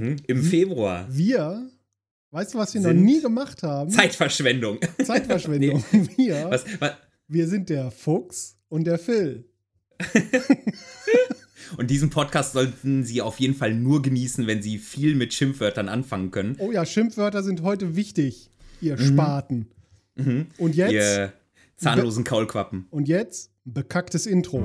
Hm? Im Februar. Wir, weißt du, was wir noch nie gemacht haben? Zeitverschwendung. Zeitverschwendung. Wir, Was, was, wir sind der Fuchs und der Phil. und diesen Podcast sollten Sie auf jeden Fall nur genießen, wenn Sie viel mit Schimpfwörtern anfangen können. Oh ja, Schimpfwörter sind heute wichtig, ihr Spaten. Mhm. Und jetzt, Ihr zahnlosen Kaulquappen. und jetzt bekacktes Intro.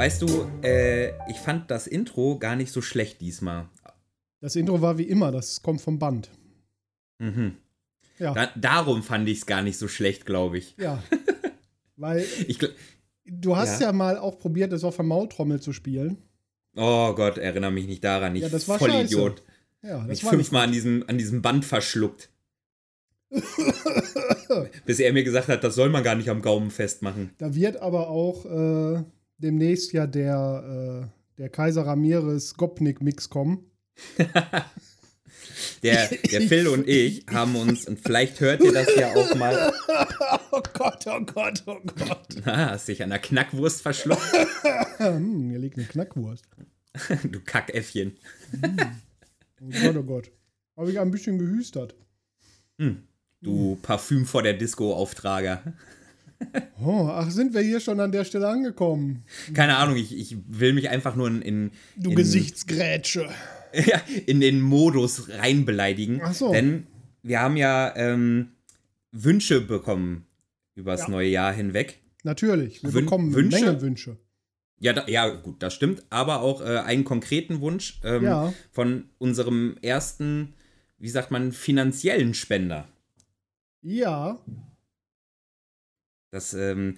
Weißt du, äh, ich fand das Intro gar nicht so schlecht diesmal. Das Intro war wie immer, das kommt vom Band. Mhm. Ja, Da, darum fand ich es gar nicht so schlecht, glaube ich. ja. Weil ich. du hast ja. Ja. mal auch probiert, das auf der Maultrommel zu spielen. Oh Gott, erinnere mich nicht daran. Ich Ja, das war Vollidiot. Ja, das Ich war nicht fünfmal an diesem, an diesem Band verschluckt. Bis er mir gesagt hat, das soll man gar nicht am Gaumen festmachen. Da wird aber auch äh, demnächst ja der, äh, der Kaiser Ramirez Gopnik Mix kommen. Der, der Phil und ich haben uns, und vielleicht hört ihr das ja auch mal, Oh Gott, oh Gott, oh Gott. ah, hast dich an der Knackwurst verschluckt. Hm, hier liegt eine Knackwurst. Du Kackäffchen. Oh Gott, oh Gott. Habe ich ein bisschen gehüstert. Du Parfüm vor der Disco-Auftrager. Oh, ach, sind wir hier schon an der Stelle angekommen? Keine Ahnung, ich, ich will mich einfach nur in, in, Du in, Gesichtsgrätsche. ja, in den Modus reinbeleidigen. Ach so. Denn wir haben ja ähm, Wünsche bekommen übers Ja. neue Jahr hinweg. Natürlich, wir Wün- bekommen Wünsche? Menge Wünsche. Ja, da, ja, gut, das stimmt. Aber auch äh, einen konkreten Wunsch ähm, Ja. von unserem ersten, wie sagt man, finanziellen Spender. Ja, Das, ähm,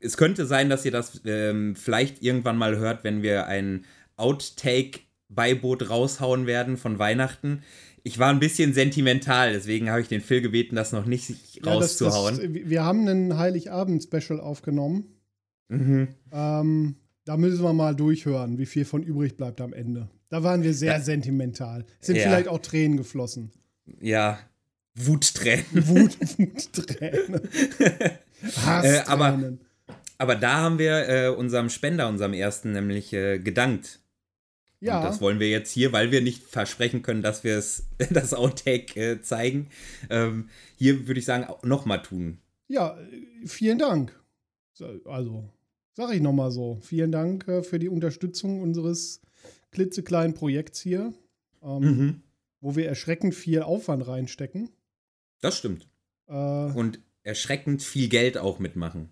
es könnte sein, dass ihr das ähm, vielleicht irgendwann mal hört, wenn wir ein Outtake-Beiboot raushauen werden von Weihnachten. Ich war ein bisschen sentimental, deswegen habe ich den Phil gebeten, das noch nicht ja das, das, rauszuhauen. wir haben einen Heiligabend-Special aufgenommen. mhm. Ähm, da müssen wir mal durchhören, wie viel von übrig bleibt am Ende. Da waren wir sehr Ja. sentimental. Sind Ja. vielleicht auch Tränen geflossen. Ja, Wuttränen. Wut, Wuttränen. Hasstränen. aber- Aber da haben wir äh, unserem Spender, unserem ersten, nämlich äh, gedankt. Und ja, das wollen wir jetzt hier, weil wir nicht versprechen können, dass wir es, das Outtake äh, zeigen. Ähm, hier würde ich sagen, nochmal tun. ja, vielen Dank. So, Also, sag ich nochmal so. Vielen Dank äh, für die Unterstützung unseres klitzekleinen Projekts hier, ähm, Mhm. wo wir erschreckend viel Aufwand reinstecken. Das stimmt. Äh, Und erschreckend viel Geld auch mitmachen.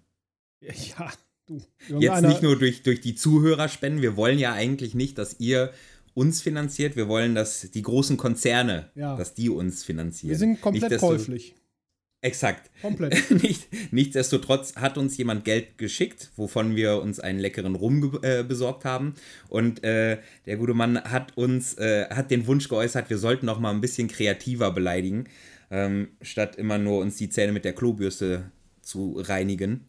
ja, du. Jetzt nicht nur durch, durch die Zuhörerspenden. Wir wollen ja eigentlich nicht, dass ihr uns finanziert. Wir wollen, dass die großen Konzerne, Ja. dass die uns finanzieren. Wir sind komplett Nicht, käuflich. Exakt. Komplett. Nicht, nichtsdestotrotz hat uns jemand Geld geschickt, wovon wir uns einen leckeren Rum äh, besorgt haben. Und äh, der gute Mann hat uns, äh, hat den Wunsch geäußert, wir sollten noch mal ein bisschen kreativer beleidigen, ähm, statt immer nur uns die Zähne mit der Klobürste zu reinigen.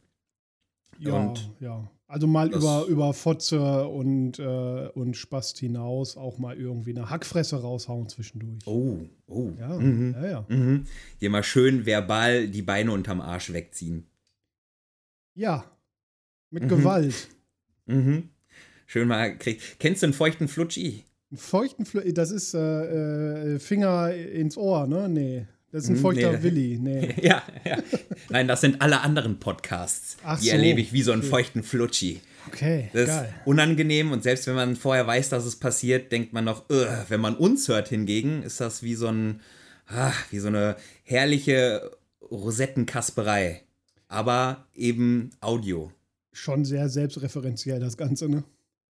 Ja, Und ja. Also mal über, über Fotze und, äh, und Spast hinaus auch mal irgendwie eine Hackfresse raushauen zwischendurch. Oh, oh. Ja, Mhm. ja, ja. Mhm. Dir mal schön verbal die Beine unterm Arsch wegziehen. Ja, mit Mhm. Gewalt. Mhm. Schön mal kriegt. Kennst du einen feuchten Flutschi? Einen feuchten Fl das ist äh, äh, Finger ins Ohr, ne? Nee. Das ist ein Hm, feuchter nee. Willi. Nee. Ja, ja. Nein, das sind alle anderen Podcasts. Ach die so, erlebe ich wie so einen okay. feuchten Flutschi. Okay, Das geil. ist unangenehm und selbst wenn man vorher weiß, dass es passiert, denkt man noch, wenn man uns hört hingegen, ist das wie so ein, ah, wie so eine herrliche Rosettenkasperei. Aber eben Audio. Schon sehr selbstreferenziell, das Ganze, ne?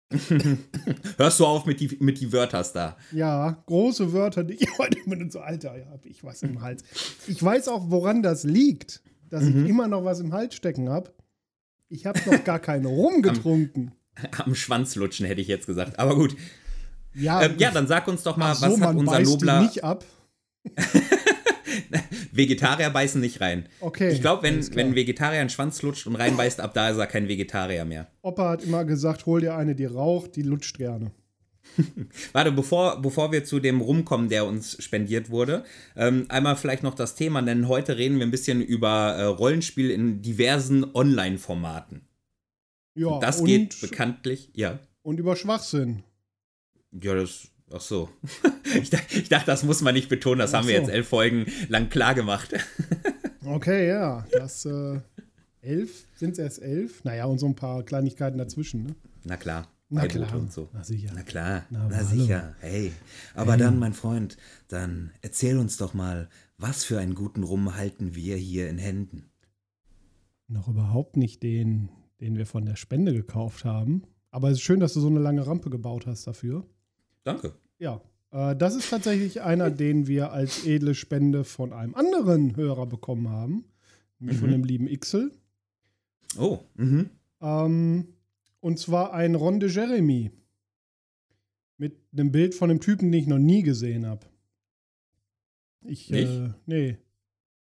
Hörst du auf mit die, mit die Wörters da? Ja, große Wörter, die ich heute mit so Alter, ja, hab ich was im Hals. Ich weiß auch, woran das liegt, dass mhm. ich immer noch was im Hals stecken habe. Ich habe noch gar keine rumgetrunken. Am, am Schwanz lutschen, hätte ich jetzt gesagt. Aber gut. Ja, ähm, ja dann sag uns doch mal, so, was hat unser Nobler. nicht ab. Vegetarier beißen nicht rein. Okay. Ich glaube, wenn, wenn ein Vegetarier einen Schwanz lutscht und reinbeißt, ab da ist er kein Vegetarier mehr. Opa hat immer gesagt, hol dir eine, die raucht, die lutscht gerne. Warte, bevor, bevor wir zu dem rumkommen, der uns spendiert wurde, ähm, einmal vielleicht noch das Thema nennen. Heute reden wir ein bisschen über äh, Rollenspiel in diversen Online-Formaten. Ja, und das und, geht bekanntlich, ja. Und über Schwachsinn. Ja, das Ach so. Ich, ich, dachte, das muss man nicht betonen, das Ach haben wir jetzt elf Folgen lang klar gemacht. Okay, ja. Das äh, elf, sind es erst elf? Naja, und so ein paar Kleinigkeiten dazwischen, ne? Na klar. Na klar. Und so. Na sicher. Na klar. Na, Na sicher. Hey. Aber hey. dann, mein Freund, dann erzähl uns doch mal, was für einen guten Rum halten wir hier in Händen? Noch überhaupt nicht den, den wir von der Spende gekauft haben. Aber es ist schön, dass du so eine lange Rampe gebaut hast dafür. Danke. Ja, äh, das ist tatsächlich einer, den wir als edle Spende von einem anderen Hörer bekommen haben. Nämlich mhm. von dem lieben Ixel. Oh, mhm. Ähm, und zwar ein Ron de Jeremy. Mit einem Bild von einem Typen, den ich noch nie gesehen habe. Ich, Nicht? äh, nee.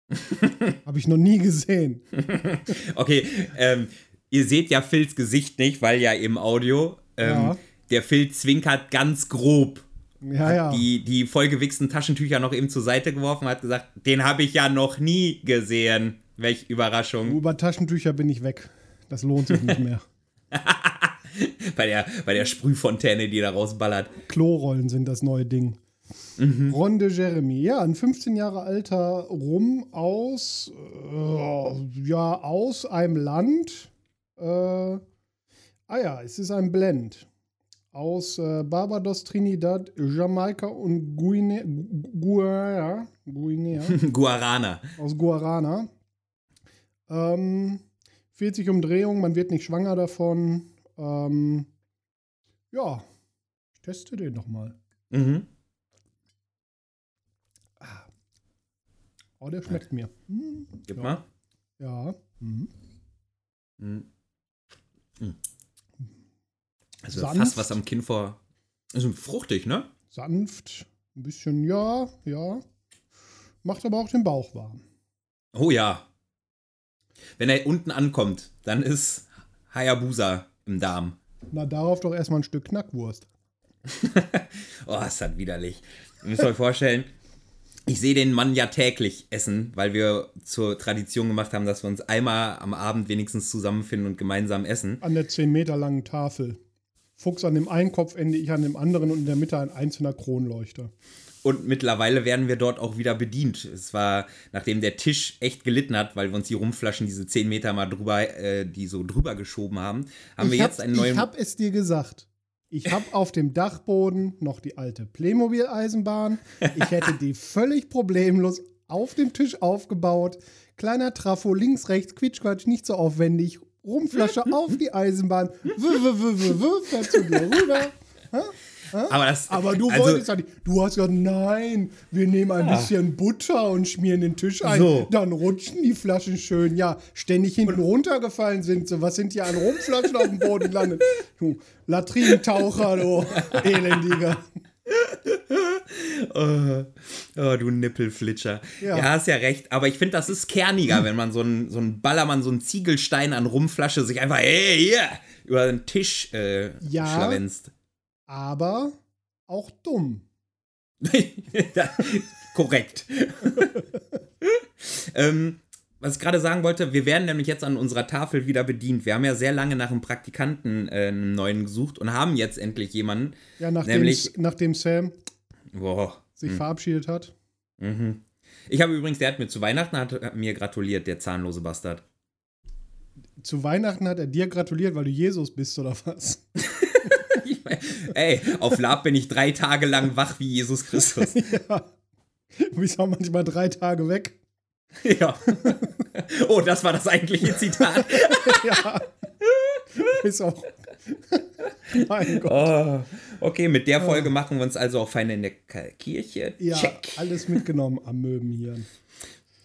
habe ich noch nie gesehen. okay, ähm, ihr seht ja Phils Gesicht nicht, weil ja im Audio. Ähm, ja der Phil zwinkert ganz grob. Ja, ja. Die, die vollgewichsten Taschentücher noch eben zur Seite geworfen hat gesagt, den habe ich ja noch nie gesehen. Welch Überraschung. Über Taschentücher bin ich weg. Das lohnt sich nicht mehr. bei, der, bei der Sprühfontäne, die da rausballert. Klorollen sind das neue Ding. Mhm. Ron de Jeremy, ja, ein 15 Jahre alter Rum aus, äh, ja, aus einem Land. Äh, ah ja, es ist ein Blend aus äh, Barbados, Trinidad, Jamaika und Guinea, Guinea, Guinea Guarana. Aus Guarana. Ähm, 40 Umdrehungen, man wird nicht schwanger davon. Ähm, ja, ich teste den noch mal. Mhm. Ah. Oh, der schmeckt mir. Hm, Gib ja. mal. Ja. Mhm. Mhm. Also sanft. fast was am Kinn vor. Also fruchtig, ne? Sanft. Ein bisschen, ja, ja. Macht aber auch den Bauch warm. Oh ja. Wenn er unten ankommt, dann ist Hayabusa im Darm. Na, darauf doch erstmal ein Stück Knackwurst. oh, ist das widerlich. Ihr müsst euch vorstellen, ich sehe den Mann ja täglich essen, weil wir zur Tradition gemacht haben, dass wir uns einmal am Abend wenigstens zusammenfinden und gemeinsam essen. An der 10 Meter langen Tafel. Fuchs an dem einen Kopfende, ich an dem anderen und in der Mitte ein einzelner Kronleuchter. Und mittlerweile werden wir dort auch wieder bedient. Es war, nachdem der Tisch echt gelitten hat, weil wir uns die Rumflaschen diese 10 Meter mal drüber, äh, die so drüber geschoben haben, haben ich wir jetzt einen neuen. Ich hab es dir gesagt. Ich habe auf dem Dachboden noch die alte Playmobil-Eisenbahn. Ich hätte die völlig problemlos auf dem Tisch aufgebaut. Kleiner Trafo, links, rechts, quitsch, nicht so aufwendig. Rumflasche auf die Eisenbahn. W, w, w, fährt zu dir rüber. Ha? Aber, das, Aber du also, wolltest ja nicht. Du hast gesagt, nein, wir nehmen ein ja. bisschen Butter und schmieren den Tisch ein. So. Dann rutschen die Flaschen schön. Ja, ständig hinten runtergefallen sind sie. Was sind hier an Rumflaschen auf dem Boden gelandet? Du Latrinentaucher, du Elendiger. oh, oh, du Nippelflitscher. Ja. ja, hast ja recht. Aber ich finde, das ist kerniger, wenn man so einen so Ballermann, so einen Ziegelstein an Rumflasche sich einfach, hey, hier, über den Tisch äh, ja, schlawenzt. Aber auch dumm. Korrekt. ähm, was ich gerade sagen wollte, wir werden nämlich jetzt an unserer Tafel wieder bedient. Wir haben ja sehr lange nach einem Praktikanten äh, einen neuen gesucht und haben jetzt endlich jemanden. Ja, nachdem, nämlich, nachdem Sam boah, sich mh. Hm. verabschiedet hat. Mhm. Ich habe übrigens, der hat mir zu Weihnachten hat, hat mir gratuliert, der zahnlose Bastard. Zu Weihnachten hat er dir gratuliert, weil du Jesus bist, oder was? ey, auf Lab bin ich drei Tage lang wach wie Jesus Christus. ja. Du bist auch manchmal drei Tage weg. Ja. Oh, das war das eigentliche Zitat. ja. Ist auch. mein Gott. Oh, okay, mit der Folge oh. machen wir uns also auch fein in der Kirche. Ja, Check. alles mitgenommen am Möbenhirn.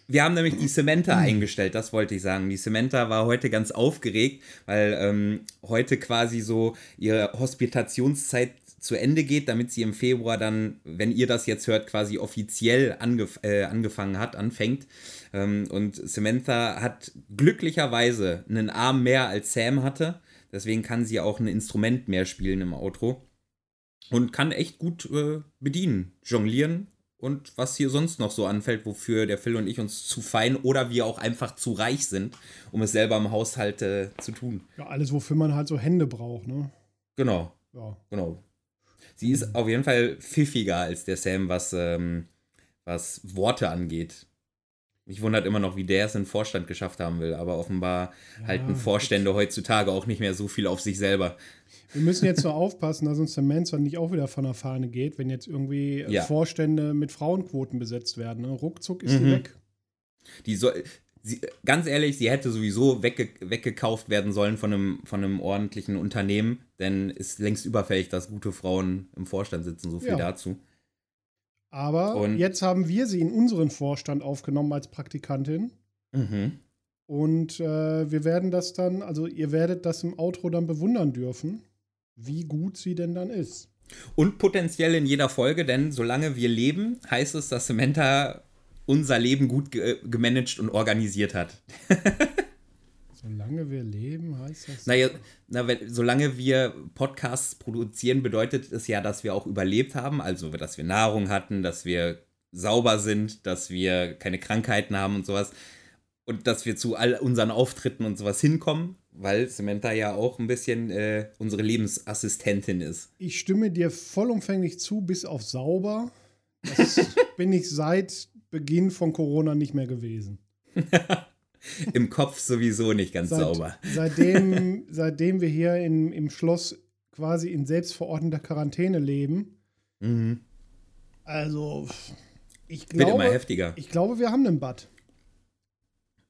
Wir haben nämlich die Samantha mhm. eingestellt, das wollte ich sagen. Die Samantha war heute ganz aufgeregt, weil ähm, heute quasi so ihre Hospitationszeit zu Ende geht, damit sie im Februar dann, wenn ihr das jetzt hört, quasi offiziell angef äh, angefangen hat, anfängt. Ähm, und Samantha hat glücklicherweise einen Arm mehr als Sam hatte. Deswegen kann sie auch ein Instrument mehr spielen im Outro. Und kann echt gut äh, bedienen, jonglieren und was hier sonst noch so anfällt, wofür der Phil und ich uns zu fein oder wir auch einfach zu reich sind, um es selber im Haushalt äh, zu tun. Ja, alles, wofür man halt so Hände braucht, ne? Genau. Ja. Genau. Sie ist auf jeden Fall pfiffiger als der Sam, was, ähm, was Worte angeht. Mich wundert immer noch, wie der es in den Vorstand geschafft haben will, aber offenbar ja, halten Vorstände heutzutage auch nicht mehr so viel auf sich selber. Wir müssen jetzt so aufpassen, dass uns der Mensa nicht auch wieder von der Fahne geht, wenn jetzt irgendwie ja. Vorstände mit Frauenquoten besetzt werden. Ne? Ruckzuck ist mhm. die weg. Die soll, sie, ganz ehrlich, sie hätte sowieso wegge, weggekauft werden sollen von einem, von einem ordentlichen Unternehmen, denn es ist längst überfällig, dass gute Frauen im Vorstand sitzen. So viel ja. dazu. Aber und jetzt haben wir sie in unseren Vorstand aufgenommen als Praktikantin. Mhm. Und äh, wir werden das dann, also ihr werdet das im Outro dann bewundern dürfen, wie gut sie denn dann ist. Und potenziell in jeder Folge, denn solange wir leben, heißt es, dass Samantha unser Leben gut ge gemanagt und organisiert hat. Solange wir leben, heißt das. Naja, na, wenn, solange wir Podcasts produzieren, bedeutet es ja, dass wir auch überlebt haben. Also, dass wir Nahrung hatten, dass wir sauber sind, dass wir keine Krankheiten haben und sowas. Und dass wir zu all unseren Auftritten und sowas hinkommen, weil Samantha ja auch ein bisschen äh, unsere Lebensassistentin ist. Ich stimme dir vollumfänglich zu, bis auf sauber. Das bin ich seit Beginn von Corona nicht mehr gewesen. Im Kopf sowieso nicht ganz Seit, sauber. Seitdem, seitdem wir hier in, im Schloss quasi in selbstverordneter Quarantäne leben. Mhm. Also, ich glaube. Wird immer heftiger. Ich glaube, wir haben einen Bad.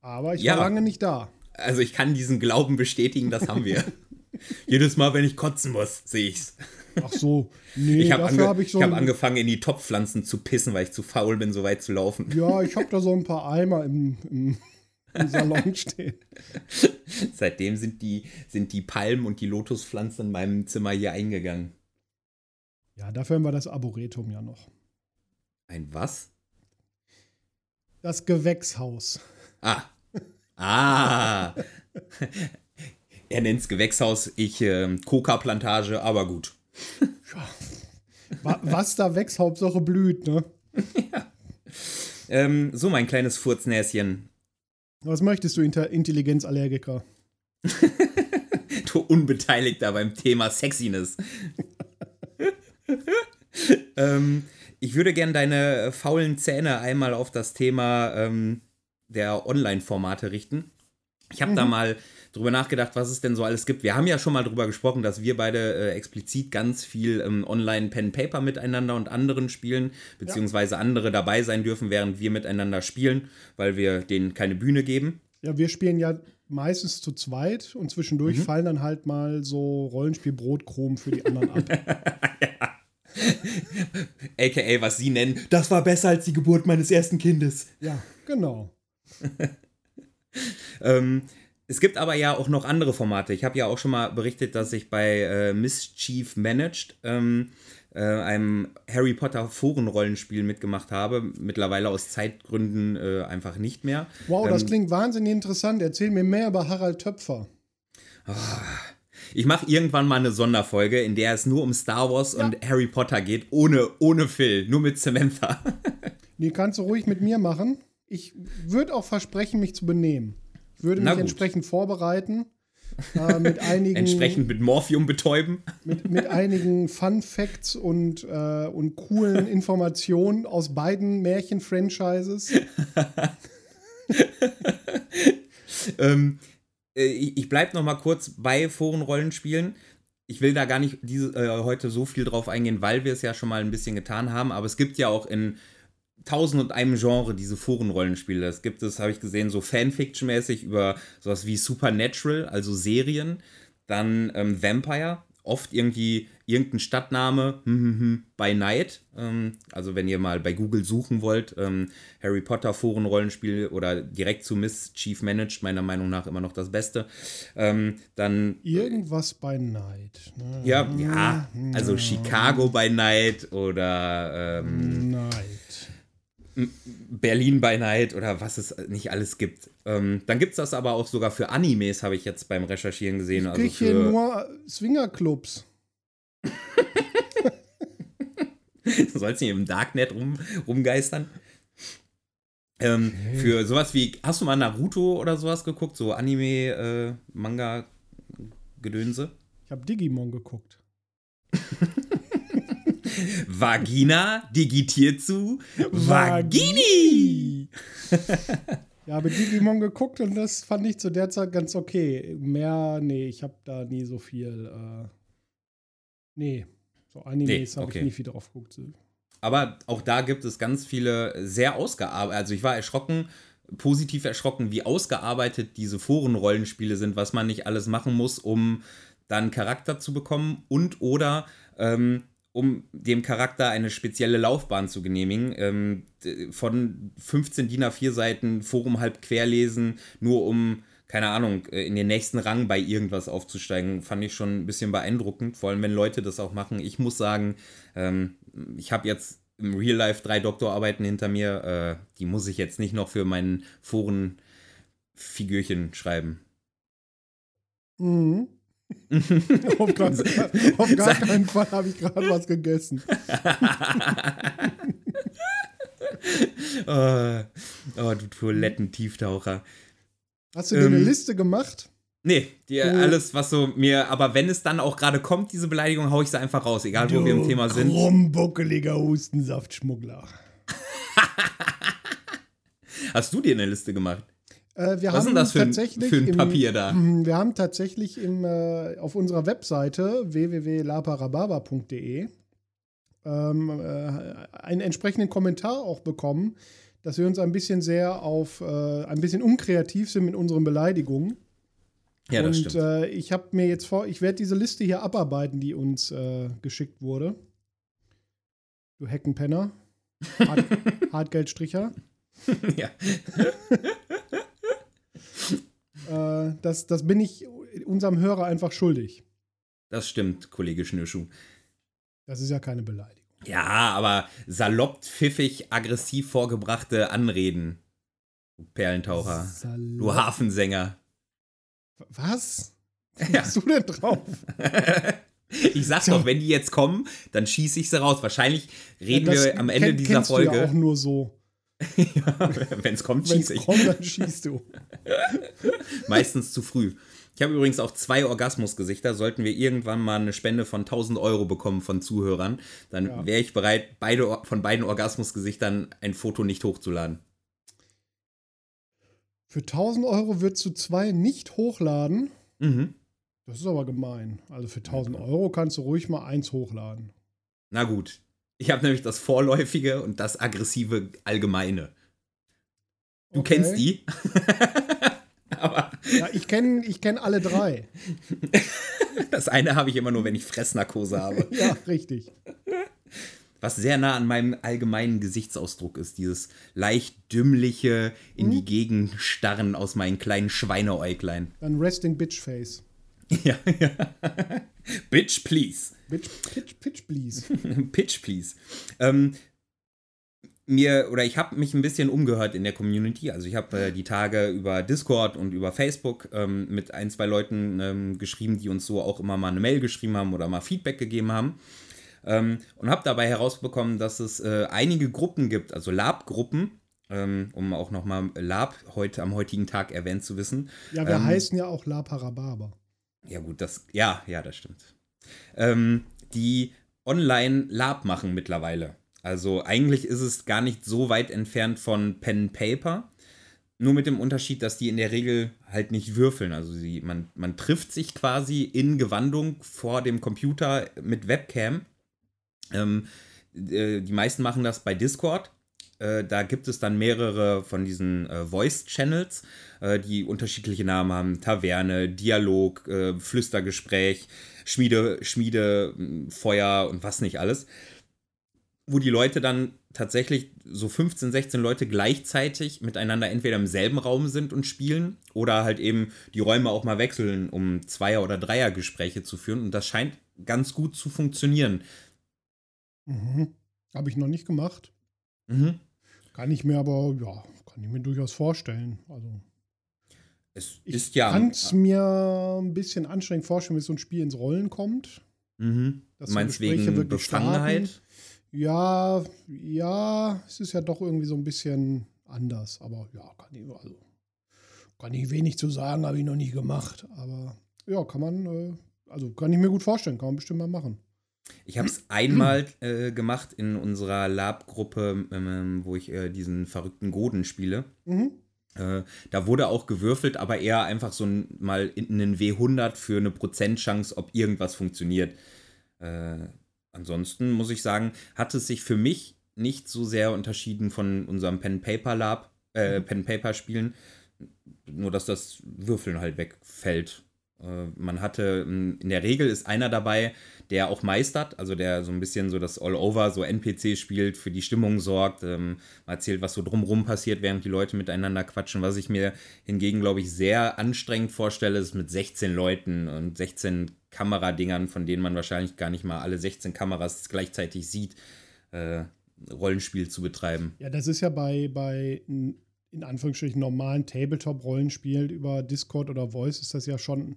Aber ich ja. war lange nicht da. Also, ich kann diesen Glauben bestätigen, das haben wir. Jedes Mal, wenn ich kotzen muss, sehe ich's. Ach so, nee, ich habe ange hab ich, so hab angefangen, in die Topfpflanzen zu pissen, weil ich zu faul bin, so weit zu laufen. Ja, ich habe da so ein paar Eimer im, im, im Salon stehen. Seitdem sind die, sind die Palmen und die Lotuspflanzen in meinem Zimmer hier eingegangen. Ja, dafür haben wir das Arboretum ja noch. Ein was? Das Gewächshaus. Ah. Ah. er nennt es Gewächshaus, ich äh, Coca-Plantage, aber gut. Ja. Was da wächst, Hauptsache blüht, ne? ja. Ähm, so, mein kleines Furznäschen. Was möchtest du, Intelligenzallergiker? du Unbeteiligter beim Thema Sexiness. ähm, ich würde gerne deine faulen Zähne einmal auf das Thema ähm, der Online-Formate richten. Ich habe mhm. da mal drüber nachgedacht, was es denn so alles gibt. Wir haben ja schon mal drüber gesprochen, dass wir beide äh, explizit ganz viel ähm, online Pen Paper miteinander und anderen spielen, beziehungsweise ja. andere dabei sein dürfen, während wir miteinander spielen, weil wir denen keine Bühne geben. Ja, wir spielen ja meistens zu zweit und zwischendurch mhm. fallen dann halt mal so Rollenspiel-Brotkrumen für die anderen ab. ja. AKA, was sie nennen, das war besser als die Geburt meines ersten Kindes. Ja, genau. ähm, es gibt aber ja auch noch andere Formate. Ich habe ja auch schon mal berichtet, dass ich bei äh, Mischief Managed, ähm, äh, einem Harry Potter Forenrollenspiel mitgemacht habe. Mittlerweile aus Zeitgründen äh, einfach nicht mehr. Wow, ähm, das klingt wahnsinnig interessant. Erzähl mir mehr über Harald Töpfer. Oh, ich mache irgendwann mal eine Sonderfolge, in der es nur um Star Wars ja. und Harry Potter geht, ohne, ohne Phil, nur mit Samantha. Die kannst du ruhig mit mir machen. Ich würde auch versprechen, mich zu benehmen würde mich entsprechend vorbereiten. Äh, mit einigen, entsprechend mit Morphium betäuben. Mit, mit einigen Fun Facts und, äh, und coolen Informationen aus beiden Märchen-Franchises. ähm, äh, ich, ich bleibe noch mal kurz bei Forenrollenspielen. Ich will da gar nicht diese, äh, heute so viel drauf eingehen, weil wir es ja schon mal ein bisschen getan haben. Aber es gibt ja auch in tausend und einem Genre diese Forenrollenspiele. Das gibt es, habe ich gesehen, so Fanfiction-mäßig über sowas wie Supernatural, also Serien, dann ähm, Vampire, oft irgendwie irgendein Stadtname hm, hm, hm, by Night. Ähm, also wenn ihr mal bei Google suchen wollt, ähm, Harry Potter Forenrollenspiel oder direkt zu Miss Chief Managed, meiner Meinung nach immer noch das Beste. Ähm, dann irgendwas by Night. Ne? Ja, ja, also Chicago by Night oder ähm, Night. Berlin by Night oder was es nicht alles gibt. Ähm, dann gibt es das aber auch sogar für Animes, habe ich jetzt beim Recherchieren gesehen. Ich also für hier nur Swingerclubs. du sollst nicht im Darknet rum, rumgeistern. Ähm, okay. Für sowas wie, hast du mal Naruto oder sowas geguckt? So Anime, äh, Manga, Gedönse? Ich habe Digimon geguckt. Vagina digitiert zu Vagini. ja, habe Digimon geguckt und das fand ich zu der Zeit ganz okay. Mehr, nee, ich habe da nie so viel. Äh, nee, so Animes nee, habe ich nie viel drauf geguckt. Aber auch da gibt es ganz viele sehr ausgearbeitet. Also ich war erschrocken, positiv erschrocken, wie ausgearbeitet diese Forenrollenspiele sind, was man nicht alles machen muss, um dann Charakter zu bekommen und oder ähm, um dem Charakter eine spezielle Laufbahn zu genehmigen. Ähm, von 15 DIN A4 Seiten Forum halb querlesen, nur um, keine Ahnung, äh, in den nächsten Rang bei irgendwas aufzusteigen, fand ich schon ein bisschen beeindruckend. Vor allem, wenn Leute das auch machen. Ich muss sagen, ähm, ich habe jetzt im Real Life drei Doktorarbeiten hinter mir. Äh, die muss ich jetzt nicht noch für meinen Forenfigürchen schreiben. Mhm. auf, gar, auf gar keinen Fall habe ich gerade was gegessen. oh, oh, du Toilettentieftaucher. Hast du dir ähm, eine Liste gemacht? Nee, die, oh. alles, was so mir, aber wenn es dann auch gerade kommt, diese Beleidigung, hau ich sie einfach raus, egal wo wir im Thema sind. Rumbuckeliger Hustensaftschmuggler. Hast du dir eine Liste gemacht? Äh, wir Was haben ist das für ein, für ein Papier im, da? Wir haben tatsächlich im, äh, auf unserer Webseite www.laparababa.de ähm, äh, einen entsprechenden Kommentar auch bekommen, dass wir uns ein bisschen sehr auf, äh, ein bisschen unkreativ sind mit unseren Beleidigungen. Ja, das Und, stimmt. Äh, ich habe mir jetzt vor, ich werde diese Liste hier abarbeiten, die uns äh, geschickt wurde. Du Heckenpenner. Hart, Hartgeldstricher. ja. Äh, das, das bin ich unserem Hörer einfach schuldig. Das stimmt, Kollege Schnürschuh. Das ist ja keine Beleidigung. Ja, aber salopp, pfiffig, aggressiv vorgebrachte Anreden. Du Perlentaucher. Salopp. Du Hafensänger. Was? Was ja. bist du denn drauf? ich sag doch, wenn die jetzt kommen, dann schieße ich sie raus. Wahrscheinlich reden ja, wir am Ende kenn, dieser Folge. Du ja auch nur so. ja, wenn es kommt, schieße ich. Kommt, dann schießt du. Meistens zu früh. Ich habe übrigens auch zwei Orgasmusgesichter. Sollten wir irgendwann mal eine Spende von 1000 Euro bekommen von Zuhörern, dann ja. wäre ich bereit, beide, von beiden Orgasmusgesichtern ein Foto nicht hochzuladen. Für 1000 Euro würdest du zwei nicht hochladen? Mhm. Das ist aber gemein. Also für 1000 Euro kannst du ruhig mal eins hochladen. Na gut, ich habe nämlich das Vorläufige und das aggressive Allgemeine. Du okay. kennst die. Aber ja, ich kenne ich kenn alle drei. das eine habe ich immer nur, wenn ich Fressnarkose habe. ja, richtig. Was sehr nah an meinem allgemeinen Gesichtsausdruck ist, dieses leicht dümmliche, in hm? die Gegend starren aus meinen kleinen Schweineäuglein. Ein Resting Bitch Face. Ja, ja. Bitch, please. Bitch, pitch, pitch, please. pitch, please. Ähm, mir oder ich habe mich ein bisschen umgehört in der Community. Also ich habe äh, die Tage über Discord und über Facebook ähm, mit ein, zwei Leuten ähm, geschrieben, die uns so auch immer mal eine Mail geschrieben haben oder mal Feedback gegeben haben. Ähm, und habe dabei herausbekommen, dass es äh, einige Gruppen gibt, also Lab-Gruppen, ähm, um auch nochmal Lab heute am heutigen Tag erwähnt zu wissen. Ja, wir ähm, heißen ja auch La Parababa. Ja, gut, das, ja, ja, das stimmt. Ähm, die online Lab machen mittlerweile. Also eigentlich ist es gar nicht so weit entfernt von Pen Paper. Nur mit dem Unterschied, dass die in der Regel halt nicht würfeln. Also sie, man, man trifft sich quasi in Gewandung vor dem Computer mit Webcam. Ähm, äh, die meisten machen das bei Discord. Äh, da gibt es dann mehrere von diesen äh, Voice-Channels, äh, die unterschiedliche Namen haben. Taverne, Dialog, äh, Flüstergespräch, Schmiede, Schmiede, Feuer und was nicht alles. Wo die Leute dann tatsächlich so 15, 16 Leute gleichzeitig miteinander entweder im selben Raum sind und spielen oder halt eben die Räume auch mal wechseln, um Zweier- oder Dreier-Gespräche zu führen. Und das scheint ganz gut zu funktionieren. Mhm. Habe ich noch nicht gemacht. Mhm. Kann ich mir aber, ja, kann ich mir durchaus vorstellen. Also. Es ist ja. Ich kann es mir ein bisschen anstrengend vorstellen, wenn so ein Spiel ins Rollen kommt. Mhm. Dass Meinst wegen Befangenheit? Starten. Ja, ja, es ist ja doch irgendwie so ein bisschen anders. Aber ja, kann ich, also, kann ich wenig zu sagen, habe ich noch nie gemacht. Aber ja, kann man, äh, also kann ich mir gut vorstellen, kann man bestimmt mal machen. Ich habe es einmal äh, gemacht in unserer Lab-Gruppe, ähm, wo ich äh, diesen verrückten Goden spiele. Mhm. Äh, da wurde auch gewürfelt, aber eher einfach so ein, mal in einen W100 für eine Prozentchance, ob irgendwas funktioniert. Äh, ansonsten muss ich sagen, hat es sich für mich nicht so sehr unterschieden von unserem Pen-Paper-Lab, äh, mhm. Pen-Paper-Spielen. Nur, dass das Würfeln halt wegfällt. Äh, man hatte, in der Regel ist einer dabei, der auch meistert, also der so ein bisschen so das All-Over, so NPC spielt, für die Stimmung sorgt, ähm, erzählt, was so drumrum passiert, während die Leute miteinander quatschen. Was ich mir hingegen, glaube ich, sehr anstrengend vorstelle, ist mit 16 Leuten und 16 Kameradingern, von denen man wahrscheinlich gar nicht mal alle 16 Kameras gleichzeitig sieht, äh, Rollenspiel zu betreiben. Ja, das ist ja bei, bei in Anführungsstrichen normalen Tabletop-Rollenspielen über Discord oder Voice ist das ja schon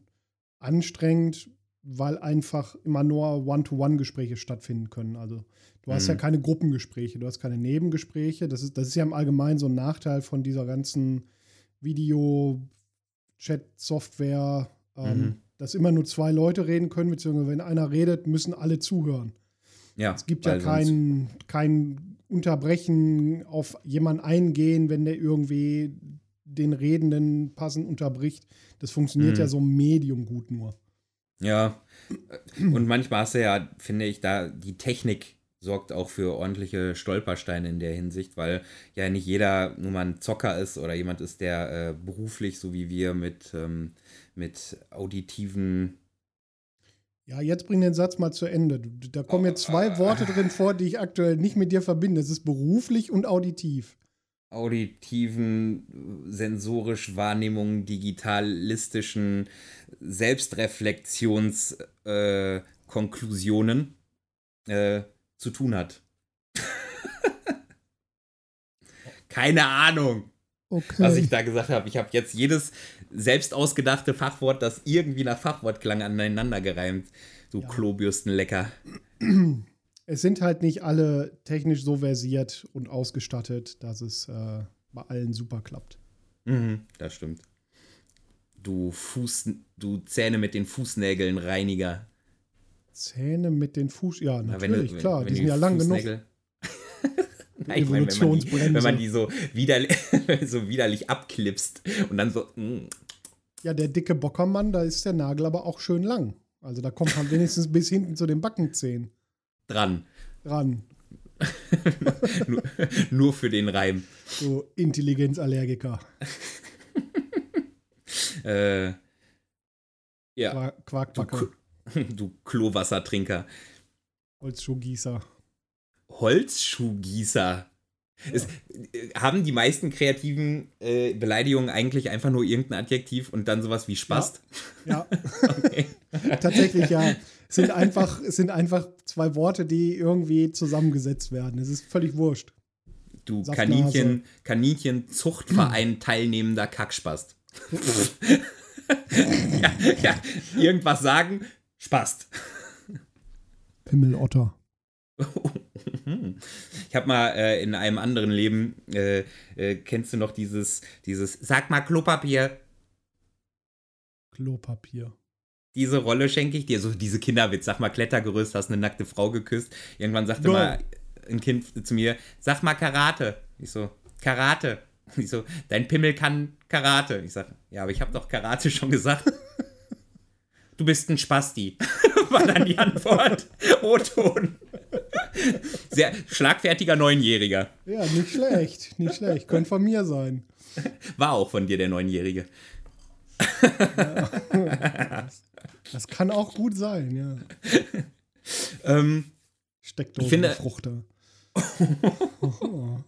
anstrengend, weil einfach immer nur One-to-One-Gespräche stattfinden können. Also du hast mhm. ja keine Gruppengespräche, du hast keine Nebengespräche. Das ist, das ist ja im Allgemeinen so ein Nachteil von dieser ganzen Video-Chat-Software, ähm, mhm. dass immer nur zwei Leute reden können, beziehungsweise wenn einer redet, müssen alle zuhören. Ja, es gibt ja kein, kein Unterbrechen, auf jemanden eingehen, wenn der irgendwie den Redenden passend unterbricht. Das funktioniert mhm. ja so Medium gut nur. Ja, und manchmal hast du ja, finde ich, da die Technik sorgt auch für ordentliche Stolpersteine in der Hinsicht, weil ja nicht jeder nur mal ein Zocker ist oder jemand ist, der äh, beruflich, so wie wir, mit, ähm, mit auditiven. Ja, jetzt bring den Satz mal zu Ende. Da kommen jetzt zwei Worte drin vor, die ich aktuell nicht mit dir verbinde. Es ist beruflich und auditiv auditiven, sensorisch Wahrnehmungen, digitalistischen Selbstreflexionskonklusionen äh, äh, zu tun hat. Keine Ahnung, okay. was ich da gesagt habe. Ich habe jetzt jedes selbst ausgedachte Fachwort, das irgendwie nach Fachwort klang, aneinander gereimt. Du ja. Klobürstenlecker. es sind halt nicht alle technisch so versiert und ausgestattet, dass es äh, bei allen super klappt. Mhm, das stimmt. Du Fuß, du Zähne mit den Fußnägeln Reiniger. Zähne mit den Fuß, ja, natürlich, ja, du, klar, die sind ja lang Fußnägel genug. Nein, meine, wenn, man die, wenn man die so widerlich, so widerlich abklipst und dann so. Mm. Ja, der dicke Bockermann, da ist der Nagel aber auch schön lang. Also da kommt man wenigstens bis hinten zu den Backenzähnen dran. Dran. nur, nur, für den Reim. So Intelligenzallergiker. äh, ja. Qua Quarkbacke. Du, du Klowassertrinker. Holzschuhgießer. Holzschuhgießer. Es, haben die meisten kreativen äh, Beleidigungen eigentlich einfach nur irgendein Adjektiv und dann sowas wie Spast? Ja. ja. Tatsächlich ja. Es sind einfach, sind einfach zwei Worte, die irgendwie zusammengesetzt werden. Es ist völlig wurscht. Du Kaninchen, Kaninchen Zuchtverein teilnehmender Kackspast. ja, ja, irgendwas sagen, Spast. Pimmelotter. Ich habe mal äh, in einem anderen Leben, äh, äh, kennst du noch dieses, dieses, sag mal Klopapier. Klopapier. Diese Rolle schenke ich dir, so diese Kinderwitz, sag mal Klettergerüst, hast eine nackte Frau geküsst. Irgendwann sagte no. mal ein Kind zu mir, sag mal Karate. Ich so, Karate. Ich so, dein Pimmel kann Karate. Ich sag, ja, aber ich habe doch Karate schon gesagt. du bist ein Spasti, war dann die Antwort. O-Ton. Sehr schlagfertiger Neunjähriger. Ja, nicht schlecht, nicht schlecht. Könnte von mir sein. War auch von dir der Neunjährige. Ja. Das kann auch gut sein, ja. Ähm, Steckdosenbefruchter.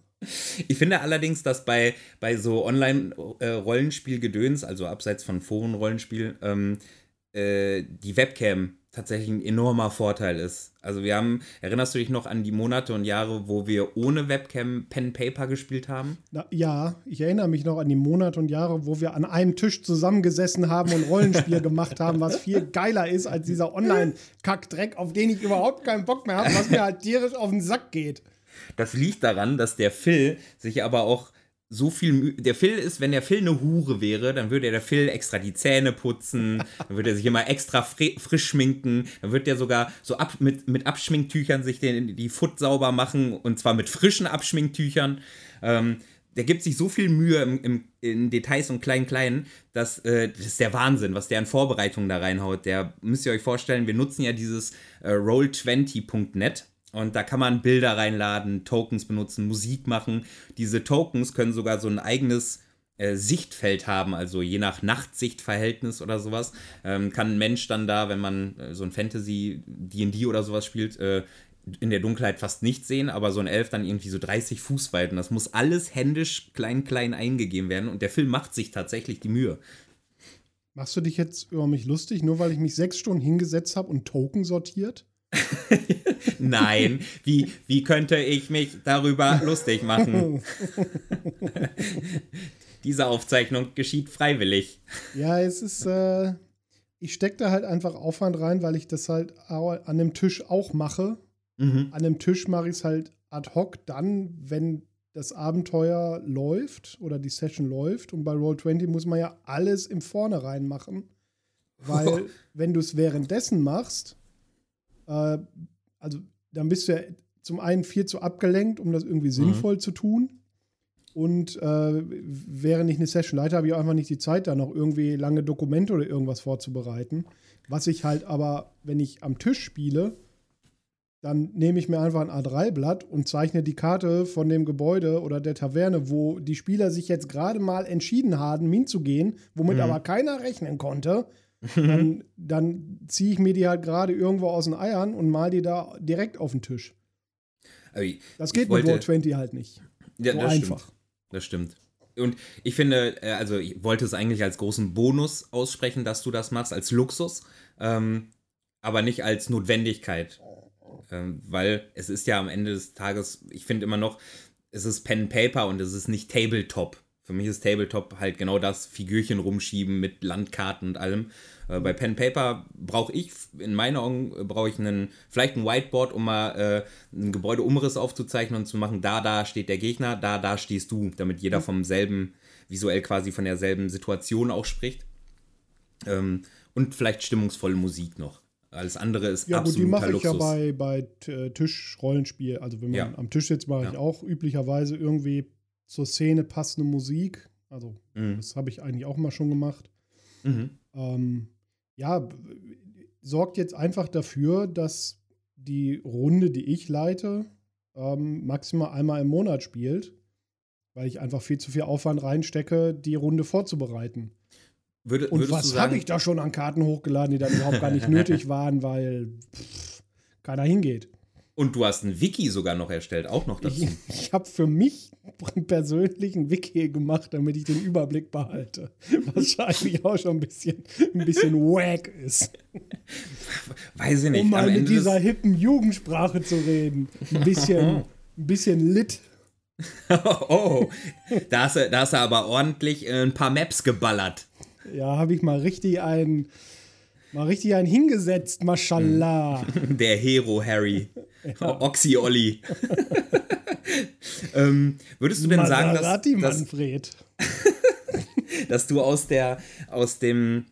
Ich finde allerdings, dass bei, bei so Online-Rollenspiel-Gedöns, also abseits von Foren-Rollenspiel, ähm, äh, die Webcam tatsächlich ein enormer Vorteil ist. Also wir haben, erinnerst du dich noch an die Monate und Jahre, wo wir ohne Webcam Pen Paper gespielt haben? Na, ja, ich erinnere mich noch an die Monate und Jahre, wo wir an einem Tisch zusammengesessen haben und Rollenspiel gemacht haben, was viel geiler ist als dieser Online-Kackdreck, auf den ich überhaupt keinen Bock mehr habe, was mir halt tierisch auf den Sack geht. Das liegt daran, dass der Phil sich aber auch so viel Mühe. Der Phil ist, wenn der Phil eine Hure wäre, dann würde der Phil extra die Zähne putzen, dann würde er sich immer extra fri frisch schminken, dann würde er sogar so ab, mit, mit Abschminktüchern sich den, die Foot sauber machen und zwar mit frischen Abschminktüchern. Ähm, der gibt sich so viel Mühe im, im, in Details und Klein-Klein, dass äh, das ist der Wahnsinn, was der an Vorbereitungen da reinhaut. Der müsst ihr euch vorstellen, wir nutzen ja dieses äh, Roll20.net und da kann man Bilder reinladen, Tokens benutzen, Musik machen. Diese Tokens können sogar so ein eigenes äh, Sichtfeld haben, also je nach Nachtsichtverhältnis oder sowas, ähm, kann ein Mensch dann da, wenn man äh, so ein Fantasy, DD oder sowas spielt, äh, in der Dunkelheit fast nicht sehen, aber so ein Elf dann irgendwie so 30 Fuß weit. Und das muss alles händisch klein, klein eingegeben werden. Und der Film macht sich tatsächlich die Mühe. Machst du dich jetzt über mich lustig, nur weil ich mich sechs Stunden hingesetzt habe und Token sortiert? Nein, wie, wie könnte ich mich darüber lustig machen? Diese Aufzeichnung geschieht freiwillig. Ja, es ist, äh, ich stecke da halt einfach Aufwand rein, weil ich das halt an dem Tisch auch mache. Mhm. An dem Tisch mache ich es halt ad hoc dann, wenn das Abenteuer läuft oder die Session läuft. Und bei Roll20 muss man ja alles im Vornherein machen. Weil, oh. wenn du es währenddessen machst, äh, also dann bist du ja zum einen viel zu abgelenkt, um das irgendwie mhm. sinnvoll zu tun. Und äh, während ich eine Session leite, habe ich einfach nicht die Zeit, da noch irgendwie lange Dokumente oder irgendwas vorzubereiten. Was ich halt aber, wenn ich am Tisch spiele, dann nehme ich mir einfach ein A3-Blatt und zeichne die Karte von dem Gebäude oder der Taverne, wo die Spieler sich jetzt gerade mal entschieden haben, hinzugehen, womit mhm. aber keiner rechnen konnte, dann, dann ziehe ich mir die halt gerade irgendwo aus den Eiern und mal die da direkt auf den Tisch. Also das geht wollte, mit Roll20 halt nicht. Ja, so das einfach. Stimmt. Das stimmt. Und ich finde, äh, also ich wollte es eigentlich als großen Bonus aussprechen, dass du das machst, als Luxus, ähm, aber nicht als Notwendigkeit. Ähm, weil es ist ja am Ende des Tages, ich finde immer noch, es ist Pen Paper und es ist nicht Tabletop. Für mich ist Tabletop halt genau das, Figürchen rumschieben mit Landkarten und allem. Äh, bei Pen Paper brauche ich, in meinen Augen, äh, brauche ich einen, vielleicht ein Whiteboard, um mal äh, einen Gebäudeumriss aufzuzeichnen und zu machen, da, da steht der Gegner, da, da stehst du, damit jeder mhm. vom selben, visuell quasi von derselben Situation auch spricht. Ähm, und vielleicht stimmungsvolle Musik noch. Alles andere ist ja, absoluter gut, die mache ich ja bei, bei äh, Tischrollenspiel. Also wenn man ja. am Tisch sitzt, mache ja. ich auch üblicherweise irgendwie zur Szene passende Musik. Also mhm. das habe ich eigentlich auch mal schon gemacht. Mhm. Ähm, ja, sorgt jetzt einfach dafür, dass die Runde, die ich leite, ähm, maximal einmal im Monat spielt, weil ich einfach viel zu viel Aufwand reinstecke, die Runde vorzubereiten. Würde, Und was habe ich da schon an Karten hochgeladen, die dann überhaupt gar nicht nötig waren, weil pff, keiner hingeht. Und du hast ein Wiki sogar noch erstellt, auch noch dazu. Ich, ich habe für mich persönlich ein Wiki gemacht, damit ich den Überblick behalte. Wahrscheinlich auch schon ein bisschen, ein bisschen wack ist. Weiß ich nicht. Um mal mit dieser hippen Jugendsprache zu reden. Ein bisschen, ein bisschen lit. oh, da hast, du, da hast du aber ordentlich ein paar Maps geballert. Ja, habe ich mal richtig einen Mal richtig einen hingesetzt, mashallah. Der Hero Harry. Ja. Oxy Olli. ähm, würdest du denn sagen, dass, Manfred. dass, dass du aus der aus dem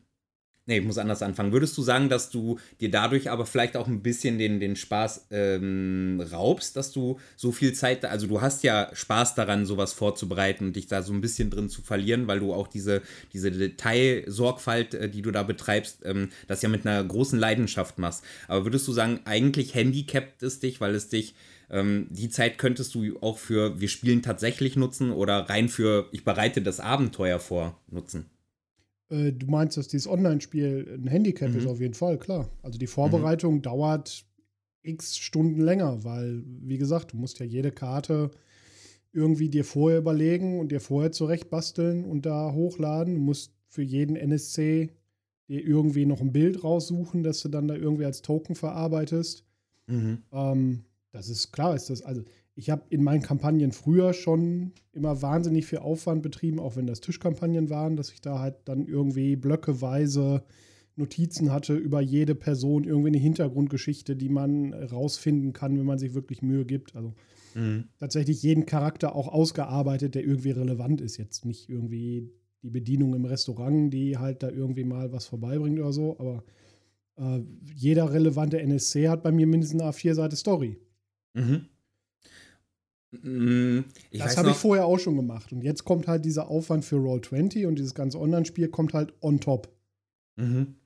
Nee, ich muss anders anfangen. Würdest du sagen, dass du dir dadurch aber vielleicht auch ein bisschen den, den Spaß ähm, raubst, dass du so viel Zeit, also du hast ja Spaß daran, sowas vorzubereiten und dich da so ein bisschen drin zu verlieren, weil du auch diese, diese Detailsorgfalt, äh, die du da betreibst, ähm, das ja mit einer großen Leidenschaft machst. Aber würdest du sagen, eigentlich handicapt es dich, weil es dich ähm, die Zeit könntest du auch für wir spielen tatsächlich nutzen oder rein für ich bereite das Abenteuer vor nutzen? Äh, du meinst, dass dieses Online-Spiel ein Handicap mhm. ist, auf jeden Fall, klar. Also die Vorbereitung mhm. dauert x Stunden länger, weil, wie gesagt, du musst ja jede Karte irgendwie dir vorher überlegen und dir vorher zurechtbasteln und da hochladen. Du musst für jeden NSC dir irgendwie noch ein Bild raussuchen, das du dann da irgendwie als Token verarbeitest. Mhm. Ähm, das ist klar, ist das, also ich habe in meinen Kampagnen früher schon immer wahnsinnig viel Aufwand betrieben, auch wenn das Tischkampagnen waren, dass ich da halt dann irgendwie blöckeweise Notizen hatte über jede Person, irgendwie eine Hintergrundgeschichte, die man rausfinden kann, wenn man sich wirklich Mühe gibt. Also mhm. tatsächlich jeden Charakter auch ausgearbeitet, der irgendwie relevant ist. Jetzt nicht irgendwie die Bedienung im Restaurant, die halt da irgendwie mal was vorbeibringt oder so, aber äh, jeder relevante NSC hat bei mir mindestens eine A4-Seite Story. Mhm. Mm, ich das habe ich vorher auch schon gemacht. Und jetzt kommt halt dieser Aufwand für Roll20 und dieses ganze Online-Spiel kommt halt on top. Mhm.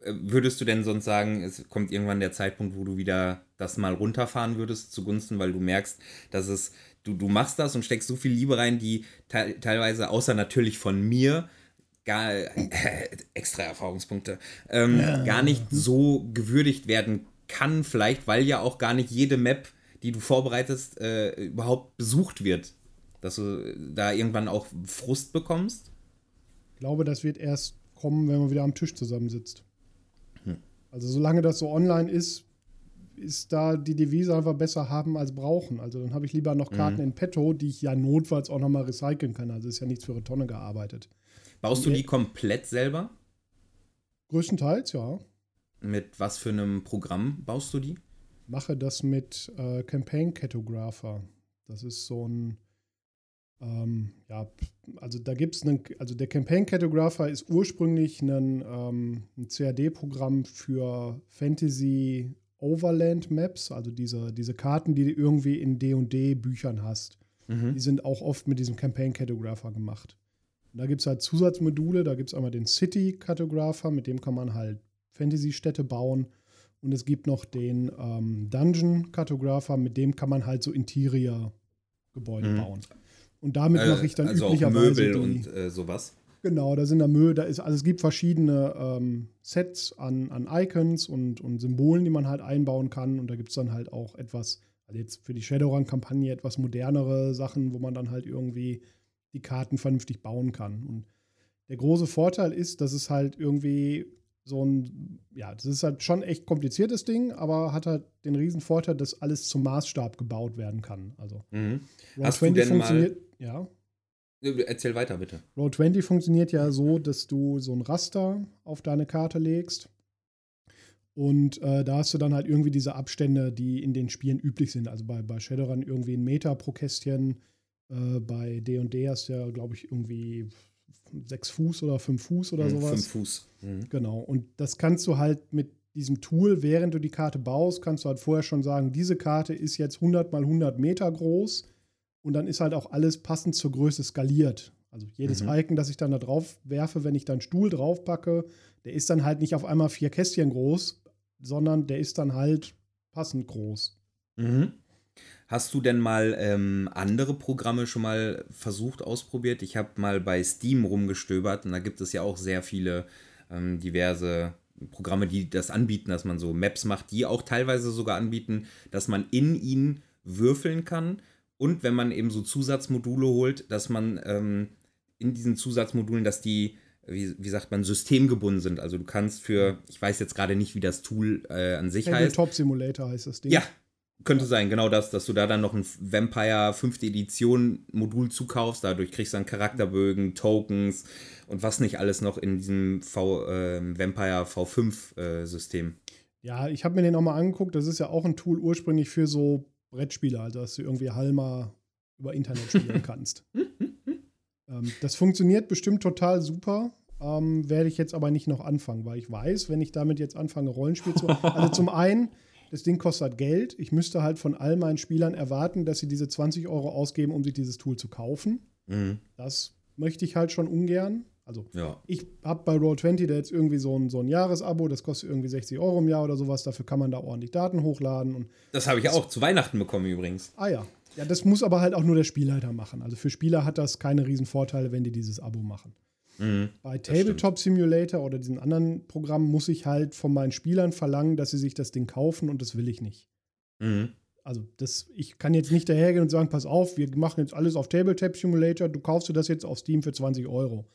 Äh, würdest du denn sonst sagen, es kommt irgendwann der Zeitpunkt, wo du wieder das mal runterfahren würdest zugunsten, weil du merkst, dass es, du, du machst das und steckst so viel Liebe rein, die te teilweise, außer natürlich von mir, gar, äh, extra Erfahrungspunkte, ähm, ja. gar nicht so gewürdigt werden kann, vielleicht, weil ja auch gar nicht jede Map die du vorbereitest, äh, überhaupt besucht wird. Dass du da irgendwann auch Frust bekommst? Ich glaube, das wird erst kommen, wenn man wieder am Tisch zusammensitzt. Hm. Also solange das so online ist, ist da die Devise einfach besser haben als brauchen. Also dann habe ich lieber noch Karten mhm. in petto, die ich ja notfalls auch nochmal recyceln kann. Also ist ja nichts für eine Tonne gearbeitet. Baust Und du die komplett selber? Größtenteils, ja. Mit was für einem Programm baust du die? Mache das mit äh, Campaign Cartographer. Das ist so ein, ähm, ja, also da gibt es einen, also der Campaign Cartographer ist ursprünglich ein, ähm, ein CAD-Programm für Fantasy Overland Maps, also diese, diese Karten, die du irgendwie in D&D-Büchern hast. Mhm. Die sind auch oft mit diesem Campaign Cartographer gemacht. Und da gibt es halt Zusatzmodule, da gibt es einmal den City Cartographer, mit dem kann man halt Fantasy-Städte bauen. Und es gibt noch den ähm, Dungeon Cartographer, mit dem kann man halt so Interior-Gebäude mhm. bauen. Und damit äh, mache ich dann also üblicherweise. Möbel die, und äh, sowas. Genau, da sind da Möbel, da ist, also es gibt verschiedene ähm, Sets an, an Icons und, und Symbolen, die man halt einbauen kann. Und da gibt es dann halt auch etwas, also jetzt für die Shadowrun-Kampagne etwas modernere Sachen, wo man dann halt irgendwie die Karten vernünftig bauen kann. Und der große Vorteil ist, dass es halt irgendwie so ein, ja, das ist halt schon echt kompliziertes Ding, aber hat halt den riesen Vorteil, dass alles zum Maßstab gebaut werden kann. Also mhm. Roll20 funktioniert, ja. Erzähl weiter, bitte. Roll20 funktioniert ja so, dass du so ein Raster auf deine Karte legst. Und äh, da hast du dann halt irgendwie diese Abstände, die in den Spielen üblich sind. Also bei, bei Shadowrun irgendwie ein Meter pro Kästchen. Äh, bei D&D hast du ja, glaube ich, irgendwie sechs Fuß oder fünf Fuß oder mhm, sowas. Fünf Fuß. Mhm. Genau. Und das kannst du halt mit diesem Tool, während du die Karte baust, kannst du halt vorher schon sagen, diese Karte ist jetzt 100 mal 100 Meter groß und dann ist halt auch alles passend zur Größe skaliert. Also jedes mhm. Icon, das ich dann da drauf werfe, wenn ich dann Stuhl drauf packe, der ist dann halt nicht auf einmal vier Kästchen groß, sondern der ist dann halt passend groß. Mhm. Hast du denn mal ähm, andere Programme schon mal versucht, ausprobiert? Ich habe mal bei Steam rumgestöbert und da gibt es ja auch sehr viele ähm, diverse Programme, die das anbieten, dass man so Maps macht, die auch teilweise sogar anbieten, dass man in ihnen würfeln kann. Und wenn man eben so Zusatzmodule holt, dass man ähm, in diesen Zusatzmodulen, dass die, wie, wie, sagt man, systemgebunden sind. Also du kannst für, ich weiß jetzt gerade nicht, wie das Tool äh, an sich Tabletop heißt. Top Simulator heißt das Ding. Ja, könnte sein, genau das, dass du da dann noch ein Vampire 5. Edition Modul zukaufst. Dadurch kriegst du dann Charakterbögen, Tokens und was nicht alles noch in diesem v, äh, Vampire V5 äh, System. Ja, ich habe mir den auch mal angeguckt. Das ist ja auch ein Tool ursprünglich für so Brettspiele, also dass du irgendwie Halma über Internet spielen kannst. ähm, das funktioniert bestimmt total super. Ähm, werde ich jetzt aber nicht noch anfangen, weil ich weiß, wenn ich damit jetzt anfange, Rollenspiel zu. Also zum einen, das Ding kostet Geld. Ich müsste halt von all meinen Spielern erwarten, dass sie diese 20 Euro ausgeben, um sich dieses Tool zu kaufen. Mhm. Das möchte ich halt schon ungern. Also ja. ich habe bei Roll20 da jetzt irgendwie so ein, so ein Jahresabo, das kostet irgendwie 60 Euro im Jahr oder sowas. Dafür kann man da ordentlich Daten hochladen. Und das habe ich auch zu Weihnachten bekommen übrigens. Ah ja. Ja, das muss aber halt auch nur der Spielleiter machen. Also für Spieler hat das keine riesen Vorteile, wenn die dieses Abo machen. Mhm, Bei Tabletop Simulator oder diesen anderen Programmen muss ich halt von meinen Spielern verlangen, dass sie sich das Ding kaufen und das will ich nicht. Mhm. Also das, ich kann jetzt nicht dahergehen und sagen, pass auf, wir machen jetzt alles auf Tabletop Simulator, du kaufst du das jetzt auf Steam für 20 Euro.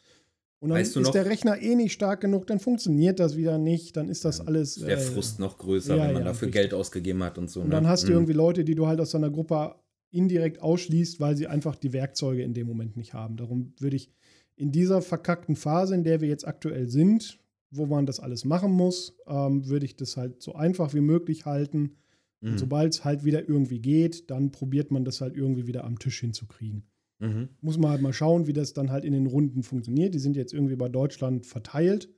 Und dann weißt ist der Rechner eh nicht stark genug, dann funktioniert das wieder nicht, dann ist das ja, alles. Der äh, Frust noch größer, ja, wenn man ja, dafür richtig. Geld ausgegeben hat und so. Und ne? dann hast du mhm. irgendwie Leute, die du halt aus deiner Gruppe indirekt ausschließt, weil sie einfach die Werkzeuge in dem Moment nicht haben. Darum würde ich in dieser verkackten Phase, in der wir jetzt aktuell sind, wo man das alles machen muss, ähm, würde ich das halt so einfach wie möglich halten. Mhm. Sobald es halt wieder irgendwie geht, dann probiert man das halt irgendwie wieder am Tisch hinzukriegen. Mhm. Muss man halt mal schauen, wie das dann halt in den Runden funktioniert. Die sind jetzt irgendwie bei Deutschland verteilt.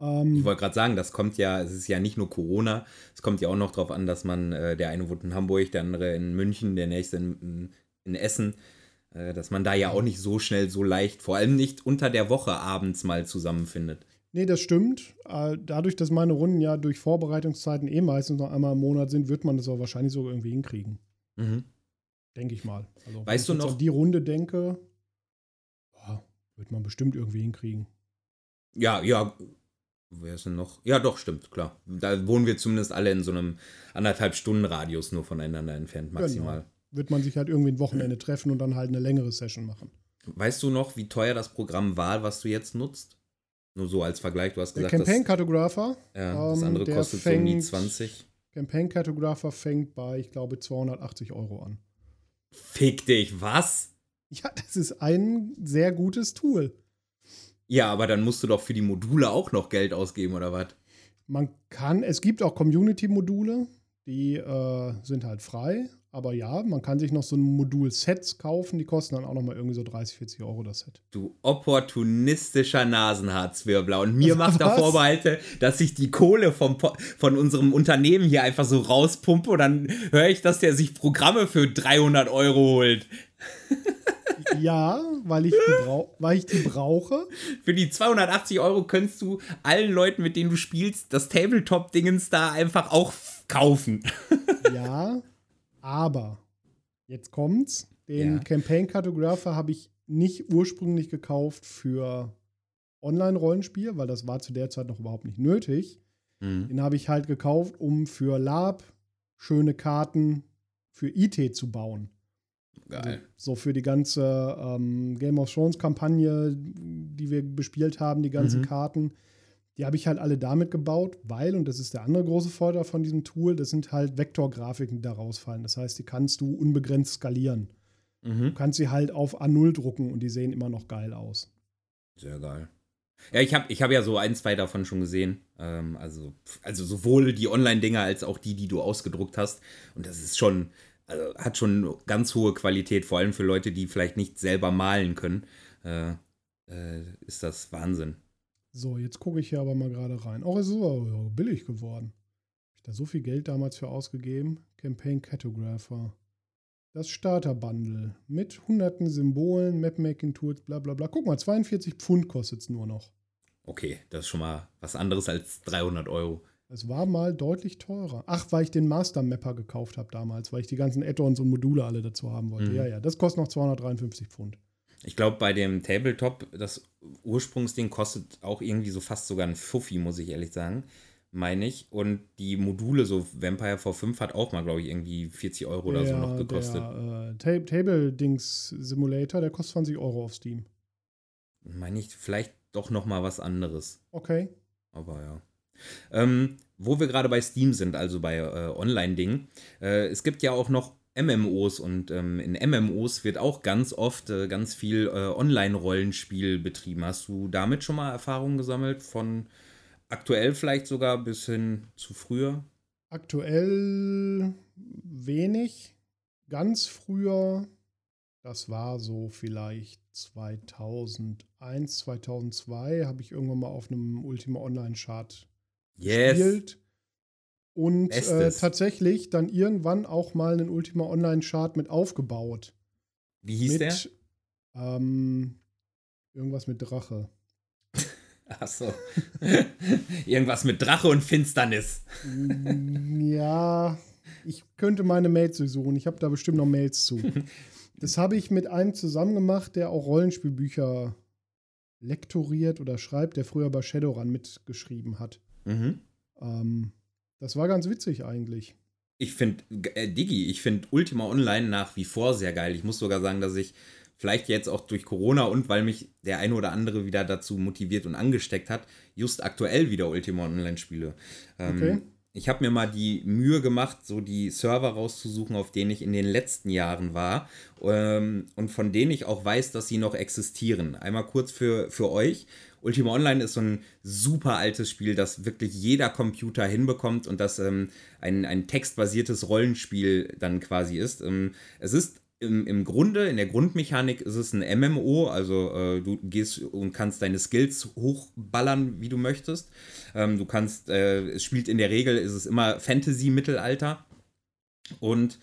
Ähm, ich wollte gerade sagen, das kommt ja, es ist ja nicht nur Corona, es kommt ja auch noch darauf an, dass man, äh, der eine wohnt in Hamburg, der andere in München, der nächste in, in, Essen, dass man da ja auch nicht so schnell, so leicht, vor allem nicht unter der Woche abends mal zusammenfindet. Nee, das stimmt. Äh, dadurch, dass meine Runden ja durch Vorbereitungszeiten eh meistens noch einmal im Monat sind, wird man das auch wahrscheinlich so irgendwie hinkriegen. Mhm. Denke ich mal. Also, weißt du noch? Wenn ich an die Runde denke, boah, wird man bestimmt irgendwie hinkriegen. Ja, ja. Wer ist denn noch? Ja, doch, stimmt, klar. Da wohnen wir zumindest alle in so einem anderthalb Stunden Radius nur voneinander entfernt, maximal. Genau wird man sich halt irgendwie ein Wochenende treffen und dann halt eine längere Session machen. Weißt du noch, wie teuer das Programm war, was du jetzt nutzt? Nur so als Vergleich, du hast gesagt, der Campaign Cartographer. Ja, das ähm, andere kostet fängt, so um die 20. Campaign Cartographer fängt bei, ich glaube, 280 Euro an. Fick dich, was? Ja, das ist ein sehr gutes Tool. Ja, aber dann musst du doch für die Module auch noch Geld ausgeben, oder was? Man kann, es gibt auch Community-Module, die äh, sind halt frei. Aber ja, man kann sich noch so ein Modul-Sets kaufen, die kosten dann auch noch mal irgendwie so 30, 40 Euro das Set. Du opportunistischer Nasenhaarzwirbler. Und mir macht er Vorbehalte, dass ich die Kohle vom, von unserem Unternehmen hier einfach so rauspumpe und dann höre ich, dass der sich Programme für 300 Euro holt. Ja, weil ich, die weil ich die brauche. Für die 280 Euro könntest du allen Leuten, mit denen du spielst, das Tabletop-Dingens da einfach auch kaufen. Ja, aber jetzt kommt's. Den ja. Campaign Cartographer habe ich nicht ursprünglich gekauft für Online-Rollenspiel, weil das war zu der Zeit noch überhaupt nicht nötig. Mhm. Den habe ich halt gekauft, um für Lab schöne Karten für IT zu bauen. Geil. Also so für die ganze ähm, Game of Thrones-Kampagne, die wir bespielt haben, die ganzen mhm. Karten. Die habe ich halt alle damit gebaut, weil, und das ist der andere große Vorteil von diesem Tool, das sind halt Vektorgrafiken, die da rausfallen. Das heißt, die kannst du unbegrenzt skalieren. Mhm. Du kannst sie halt auf A0 drucken und die sehen immer noch geil aus. Sehr geil. Ja, ich habe ich hab ja so ein, zwei davon schon gesehen. Ähm, also, also sowohl die Online-Dinger als auch die, die du ausgedruckt hast. Und das ist schon, also hat schon ganz hohe Qualität, vor allem für Leute, die vielleicht nicht selber malen können. Äh, äh, ist das Wahnsinn. So, jetzt gucke ich hier aber mal gerade rein. Auch oh, es ist aber billig geworden. Habe ich da so viel Geld damals für ausgegeben? Campaign Cartographer. Das Starter-Bundle mit hunderten Symbolen, Mapmaking-Tools, bla bla bla. Guck mal, 42 Pfund kostet es nur noch. Okay, das ist schon mal was anderes als 300 Euro. Es war mal deutlich teurer. Ach, weil ich den Master Mapper gekauft habe damals, weil ich die ganzen Add-ons und Module alle dazu haben wollte. Mhm. Ja, ja, das kostet noch 253 Pfund. Ich glaube, bei dem Tabletop, das Ursprungsding kostet auch irgendwie so fast sogar ein Fuffi, muss ich ehrlich sagen. Meine ich. Und die Module, so Vampire V5 hat auch mal, glaube ich, irgendwie 40 Euro oder so noch gekostet. Der äh, Table-Dings-Simulator, der kostet 20 Euro auf Steam. Meine ich, vielleicht doch noch mal was anderes. Okay. Aber ja. Ähm, wo wir gerade bei Steam sind, also bei äh, Online-Dingen. Äh, es gibt ja auch noch MMOs und ähm, in MMOs wird auch ganz oft äh, ganz viel äh, Online-Rollenspiel betrieben. Hast du damit schon mal Erfahrungen gesammelt? Von aktuell vielleicht sogar bis hin zu früher? Aktuell wenig. Ganz früher Das war so vielleicht 2001, 2002, habe ich irgendwann mal auf einem Ultima Online-Chart yes. gespielt. Und äh, tatsächlich dann irgendwann auch mal einen Ultima Online-Chart mit aufgebaut. Wie hieß mit, der? Ähm, irgendwas mit Drache. Ach so. irgendwas mit Drache und Finsternis. ja, ich könnte meine Mails suchen. Ich habe da bestimmt noch Mails zu. Das habe ich mit einem zusammen gemacht, der auch Rollenspielbücher lektoriert oder schreibt, der früher bei Shadowrun mitgeschrieben hat. Mhm. Ähm, das war ganz witzig eigentlich. Ich finde, äh, Digi, ich finde Ultima Online nach wie vor sehr geil. Ich muss sogar sagen, dass ich vielleicht jetzt auch durch Corona und weil mich der eine oder andere wieder dazu motiviert und angesteckt hat, just aktuell wieder Ultima Online spiele. Ähm, okay ich habe mir mal die Mühe gemacht, so die Server rauszusuchen, auf denen ich in den letzten Jahren war ähm, und von denen ich auch weiß, dass sie noch existieren. Einmal kurz für, für euch. Ultima Online ist so ein super altes Spiel, das wirklich jeder Computer hinbekommt und das ähm, ein, ein textbasiertes Rollenspiel dann quasi ist. Ähm, es ist im, im Grunde, in der Grundmechanik ist es ein MMO, also äh, du gehst und kannst deine Skills hochballern, wie du möchtest. Ähm, du kannst, äh, es spielt in der Regel, ist es immer Fantasy-Mittelalter. Und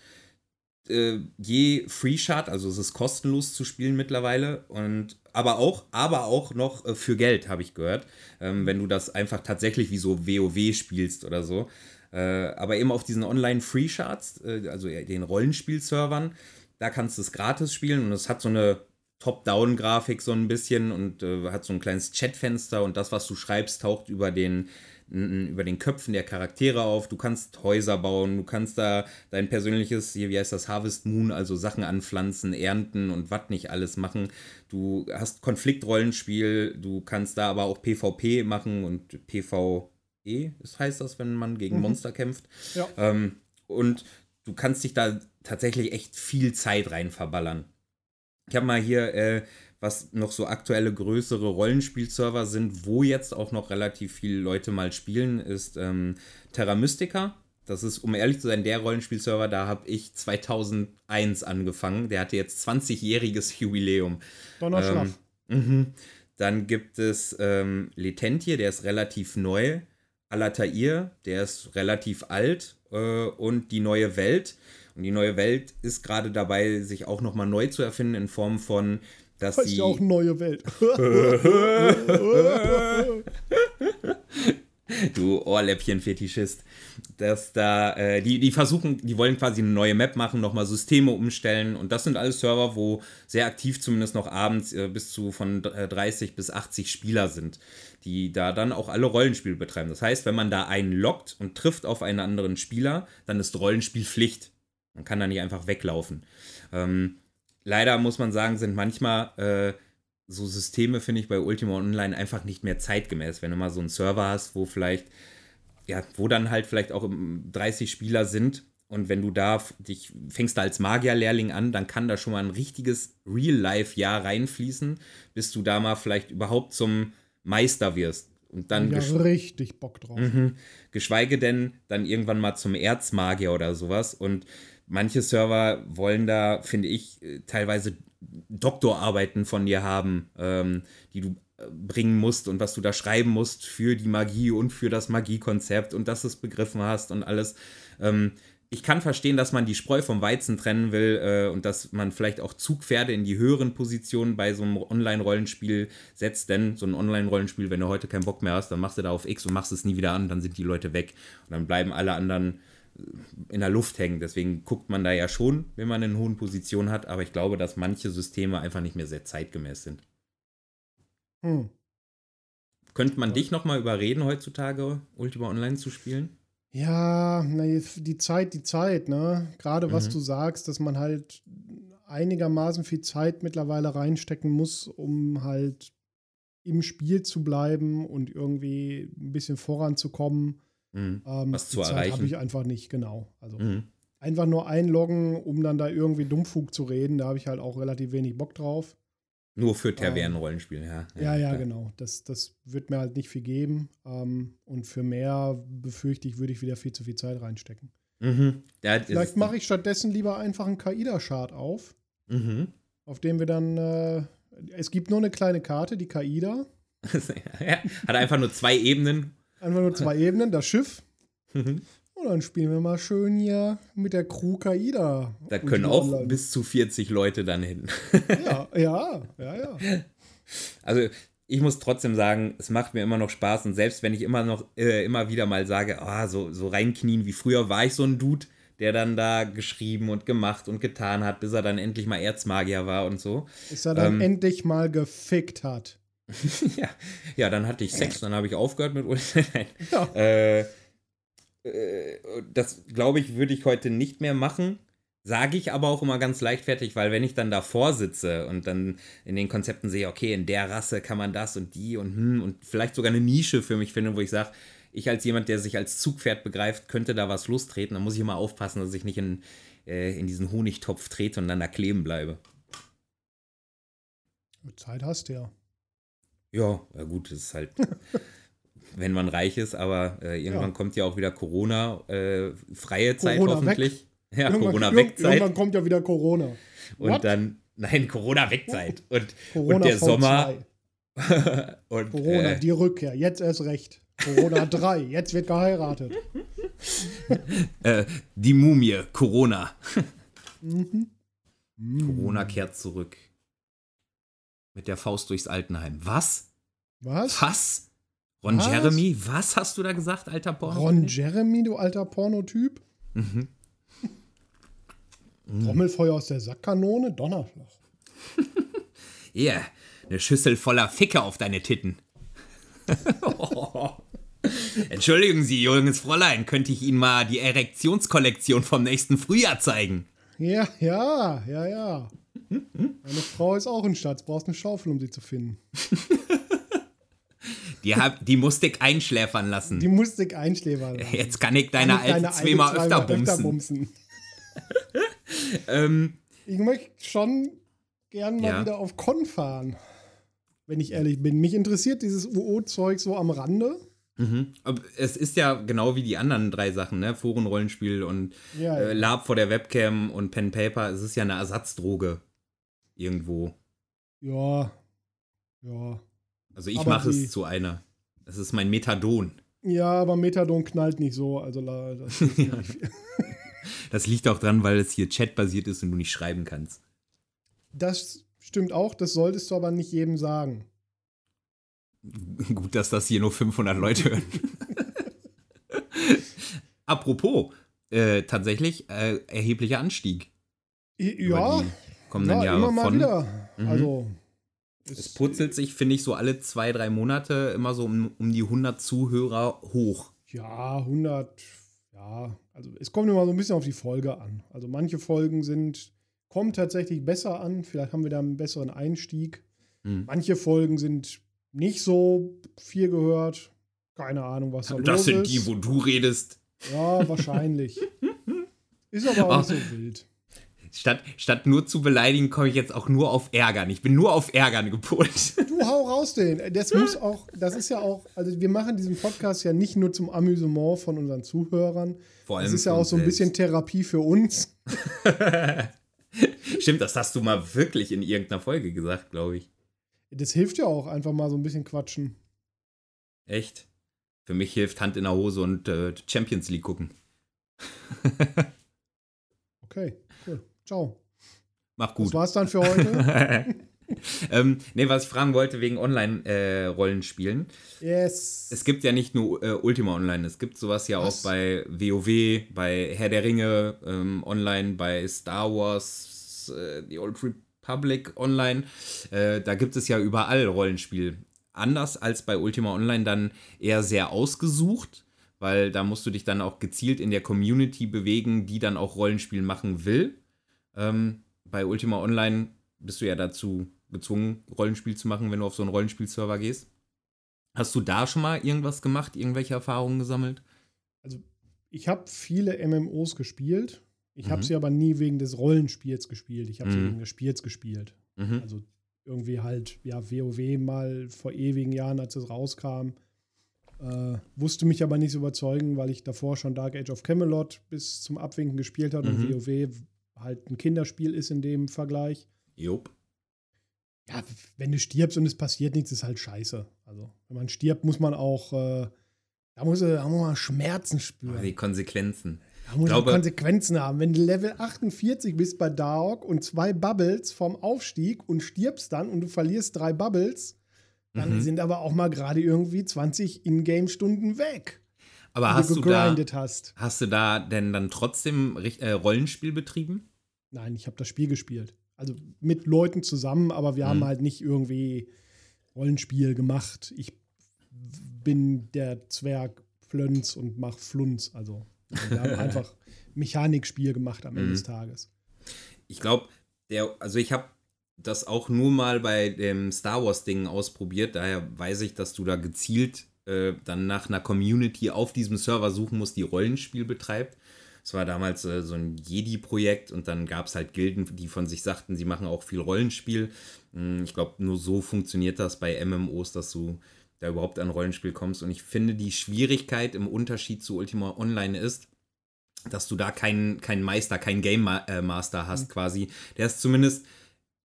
äh, je Free Shard, also es ist kostenlos zu spielen mittlerweile und aber auch, aber auch noch äh, für Geld, habe ich gehört, ähm, wenn du das einfach tatsächlich wie so WoW spielst oder so. Äh, aber eben auf diesen Online-Free Shards, äh, also den Rollenspiel-Servern, da kannst du es gratis spielen und es hat so eine Top-Down-Grafik so ein bisschen und äh, hat so ein kleines Chatfenster und das, was du schreibst, taucht über den, über den Köpfen der Charaktere auf. Du kannst Häuser bauen, du kannst da dein persönliches, hier, wie heißt das, Harvest Moon, also Sachen anpflanzen, ernten und was nicht alles machen. Du hast Konfliktrollenspiel, du kannst da aber auch PvP machen und PvE, das heißt das, wenn man gegen mhm. Monster kämpft. Ja. Ähm, und du kannst dich da tatsächlich echt viel Zeit rein verballern. Ich habe mal hier, äh, was noch so aktuelle größere Rollenspielserver sind, wo jetzt auch noch relativ viele Leute mal spielen, ist ähm, Terra Mystica. Das ist, um ehrlich zu sein, der Rollenspielserver, da habe ich 2001 angefangen. Der hatte jetzt 20-jähriges Jubiläum. Donnerschlaf. Ähm, Dann gibt es ähm, Letentie, der ist relativ neu. Alatair, der ist relativ alt. Äh, und die neue Welt. Und die neue Welt ist gerade dabei, sich auch nochmal neu zu erfinden in Form von, dass heißt sie. ja auch neue Welt. du Ohrläppchen-Fetischist. Dass da, äh, die, die versuchen, die wollen quasi eine neue Map machen, nochmal Systeme umstellen. Und das sind alles Server, wo sehr aktiv zumindest noch abends äh, bis zu von 30 äh, bis 80 Spieler sind, die da dann auch alle Rollenspiele betreiben. Das heißt, wenn man da einen lockt und trifft auf einen anderen Spieler, dann ist Rollenspiel Pflicht. Man kann da nicht einfach weglaufen. Ähm, leider muss man sagen, sind manchmal äh, so Systeme, finde ich, bei Ultima Online einfach nicht mehr zeitgemäß. Wenn du mal so einen Server hast, wo vielleicht, ja, wo dann halt vielleicht auch 30 Spieler sind und wenn du da dich fängst da als Magierlehrling an, dann kann da schon mal ein richtiges Real-Life-Jahr reinfließen, bis du da mal vielleicht überhaupt zum Meister wirst. Und dann ja, richtig Bock drauf. Mhm. Geschweige denn dann irgendwann mal zum Erzmagier oder sowas. Und manche Server wollen da, finde ich, äh, teilweise Doktorarbeiten von dir haben, ähm, die du bringen musst und was du da schreiben musst für die Magie und für das Magiekonzept und dass du es begriffen hast und alles. Ähm, ich kann verstehen, dass man die Spreu vom Weizen trennen will äh, und dass man vielleicht auch Zugpferde in die höheren Positionen bei so einem Online-Rollenspiel setzt, denn so ein Online-Rollenspiel, wenn du heute keinen Bock mehr hast, dann machst du da auf X und machst es nie wieder an, dann sind die Leute weg und dann bleiben alle anderen in der Luft hängen. Deswegen guckt man da ja schon, wenn man eine hohen Position hat, aber ich glaube, dass manche Systeme einfach nicht mehr sehr zeitgemäß sind. Hm. Könnte man ja. dich nochmal überreden, heutzutage Ultima Online zu spielen? Ja, die Zeit, die Zeit, ne? Gerade was mhm. du sagst, dass man halt einigermaßen viel Zeit mittlerweile reinstecken muss, um halt im Spiel zu bleiben und irgendwie ein bisschen voranzukommen. Mhm. Ähm, Was zu erreichen. habe ich einfach nicht, genau. Also mhm. einfach nur einloggen, um dann da irgendwie Dummfug zu reden, da habe ich halt auch relativ wenig Bock drauf. Nur für Tavernenrollenspiel, ähm, ja. Ja, ja, ja genau. Das, das wird mir halt nicht viel geben. Ähm, und für mehr befürchte ich, würde ich wieder viel zu viel Zeit reinstecken. Mhm. Ja, Vielleicht mache ich stattdessen lieber einfach einen Kaida-Chart auf. Mhm. auf dem wir dann. Äh, es gibt nur eine kleine Karte, die Kaida. ja, hat einfach nur zwei Ebenen. Einfach nur zwei Ebenen, das Schiff. Mhm. Und dann spielen wir mal schön hier mit der Crew Kaida. Da können auch online. bis zu 40 Leute dann hin. ja, ja, ja, ja. Also ich muss trotzdem sagen, es macht mir immer noch Spaß und selbst wenn ich immer noch äh, immer wieder mal sage, oh, so, so reinknien wie früher, war ich so ein Dude, der dann da geschrieben und gemacht und getan hat, bis er dann endlich mal Erzmagier war und so. Bis er dann ähm, endlich mal gefickt hat. ja, ja, dann hatte ich Sex, dann habe ich aufgehört mit Nein. Ja. Äh, äh, das glaube ich, würde ich heute nicht mehr machen. Sage ich aber auch immer ganz leichtfertig, weil wenn ich dann davor sitze und dann in den Konzepten sehe, okay, in der Rasse kann man das und die und hm, und vielleicht sogar eine Nische für mich finde, wo ich sage, ich als jemand, der sich als Zugpferd begreift, könnte da was lostreten, dann muss ich immer aufpassen, dass ich nicht in, äh, in diesen Honigtopf trete und dann da kleben bleibe. Zeit hast du ja. Ja, ja gut, das ist halt, wenn man reich ist, aber äh, irgendwann ja. kommt ja auch wieder Corona, äh, freie Zeit Corona hoffentlich. Weg. Ja, Corona-Wegzeit. Irgendwann kommt ja wieder Corona. Und What? dann, nein, Corona-Wegzeit. Und, Corona und der Sommer. und, Corona, äh, die Rückkehr, jetzt erst recht. Corona 3, jetzt wird geheiratet. äh, die Mumie, Corona. mhm. Corona kehrt zurück. Mit der Faust durchs Altenheim. Was? Was? Was? Ron was? Jeremy? Was hast du da gesagt, alter Porno? Ron Jeremy, du alter Pornotyp? Mhm. Trommelfeuer aus der Sackkanone? Donnerschlag. Ja, yeah, eine Schüssel voller Ficke auf deine Titten. oh. Entschuldigen Sie, junges Fräulein, könnte ich Ihnen mal die Erektionskollektion vom nächsten Frühjahr zeigen? Ja, ja, ja, ja. Meine Frau ist auch in Stadt, brauchst eine Schaufel, um sie zu finden. Die, hab, die musste ich einschläfern lassen. Die musste ich einschläfern lassen. Jetzt kann ich deine, kann ich alte zweimal öfter bumsen. Öfter bumsen. ähm, ich möchte schon gern mal ja. wieder auf Con fahren, wenn ich ehrlich bin. Mich interessiert dieses UO-Zeug so am Rande. Mhm. Es ist ja genau wie die anderen drei Sachen, ne? Forenrollenspiel und ja, ja. Äh, Lab vor der Webcam und Pen Paper. Es ist ja eine Ersatzdroge irgendwo. Ja, ja. Also ich mache es zu einer. Es ist mein Methadon. Ja, aber Methadon knallt nicht so. Also das, ja. das liegt auch dran, weil es hier chatbasiert ist und du nicht schreiben kannst. Das stimmt auch. Das solltest du aber nicht jedem sagen. Gut, dass das hier nur 500 Leute hören. Apropos, äh, tatsächlich äh, erheblicher Anstieg. Ja, kommenden ja, Jahre immer mal von. wieder. Mhm. Also es purzelt sich, finde ich, so alle zwei, drei Monate immer so um, um die 100 Zuhörer hoch. Ja, 100, ja. Also es kommt immer so ein bisschen auf die Folge an. Also manche Folgen sind, kommen tatsächlich besser an. Vielleicht haben wir da einen besseren Einstieg. Mhm. Manche Folgen sind nicht so viel gehört. Keine Ahnung, was da das los ist. Das sind die, wo du redest. Ja, wahrscheinlich. ist aber auch nicht so wild. Statt, statt nur zu beleidigen, komme ich jetzt auch nur auf Ärgern. Ich bin nur auf Ärgern gepolt. Du hau raus den. Das muss auch, das ist ja auch, also wir machen diesen Podcast ja nicht nur zum Amüsement von unseren Zuhörern. Vor allem das ist ja auch so ein bisschen Therapie für uns. Stimmt, das hast du mal wirklich in irgendeiner Folge gesagt, glaube ich. Das hilft ja auch, einfach mal so ein bisschen quatschen. Echt? Für mich hilft Hand in der Hose und äh, Champions League gucken. okay, cool. Ciao. Mach gut. Das war's dann für heute. ähm, nee, was ich fragen wollte wegen Online-Rollenspielen. Äh, yes. Es gibt ja nicht nur äh, Ultima Online, es gibt sowas ja was? auch bei WoW, bei Herr der Ringe ähm, Online, bei Star Wars, äh, The Old Republic Public Online. Äh, da gibt es ja überall Rollenspiel. Anders als bei Ultima Online dann eher sehr ausgesucht, weil da musst du dich dann auch gezielt in der Community bewegen, die dann auch Rollenspiel machen will. Ähm, bei Ultima Online bist du ja dazu gezwungen, Rollenspiel zu machen, wenn du auf so einen Rollenspielserver gehst. Hast du da schon mal irgendwas gemacht, irgendwelche Erfahrungen gesammelt? Also, ich habe viele MMOs gespielt. Ich mhm. habe sie aber nie wegen des Rollenspiels gespielt. Ich habe mhm. sie wegen des Spiels gespielt. Mhm. Also irgendwie halt, ja, WoW mal vor ewigen Jahren, als es rauskam. Äh, wusste mich aber nicht so überzeugen, weil ich davor schon Dark Age of Camelot bis zum Abwinken gespielt habe und mhm. WoW halt ein Kinderspiel ist in dem Vergleich. Jupp. ja, wenn du stirbst und es passiert nichts, ist halt scheiße. Also, wenn man stirbt, muss man auch, äh, da, muss, da muss man Schmerzen spüren. Die Konsequenzen. Da muss man Konsequenzen haben. Wenn du Level 48 bist bei Dark und zwei Bubbles vom Aufstieg und stirbst dann und du verlierst drei Bubbles, dann mhm. sind aber auch mal gerade irgendwie 20 Ingame-Stunden weg. Aber hast du, da, hast. hast du da denn dann trotzdem äh, Rollenspiel betrieben? Nein, ich habe das Spiel gespielt. Also mit Leuten zusammen, aber wir mhm. haben halt nicht irgendwie Rollenspiel gemacht. Ich bin der Zwerg Flönz und mach Flunz. Also wir haben einfach Mechanikspiel gemacht am Ende mhm. des Tages. Ich glaube, der, also ich habe das auch nur mal bei dem Star Wars Ding ausprobiert. Daher weiß ich, dass du da gezielt äh, dann nach einer Community auf diesem Server suchen musst, die Rollenspiel betreibt. Es war damals äh, so ein Jedi-Projekt und dann gab es halt Gilden, die von sich sagten, sie machen auch viel Rollenspiel. Hm, ich glaube, nur so funktioniert das bei MMOs, dass du da überhaupt an Rollenspiel kommst. Und ich finde, die Schwierigkeit im Unterschied zu Ultima Online ist, dass du da keinen kein Meister, keinen Game äh, Master hast, mhm. quasi. Der ist zumindest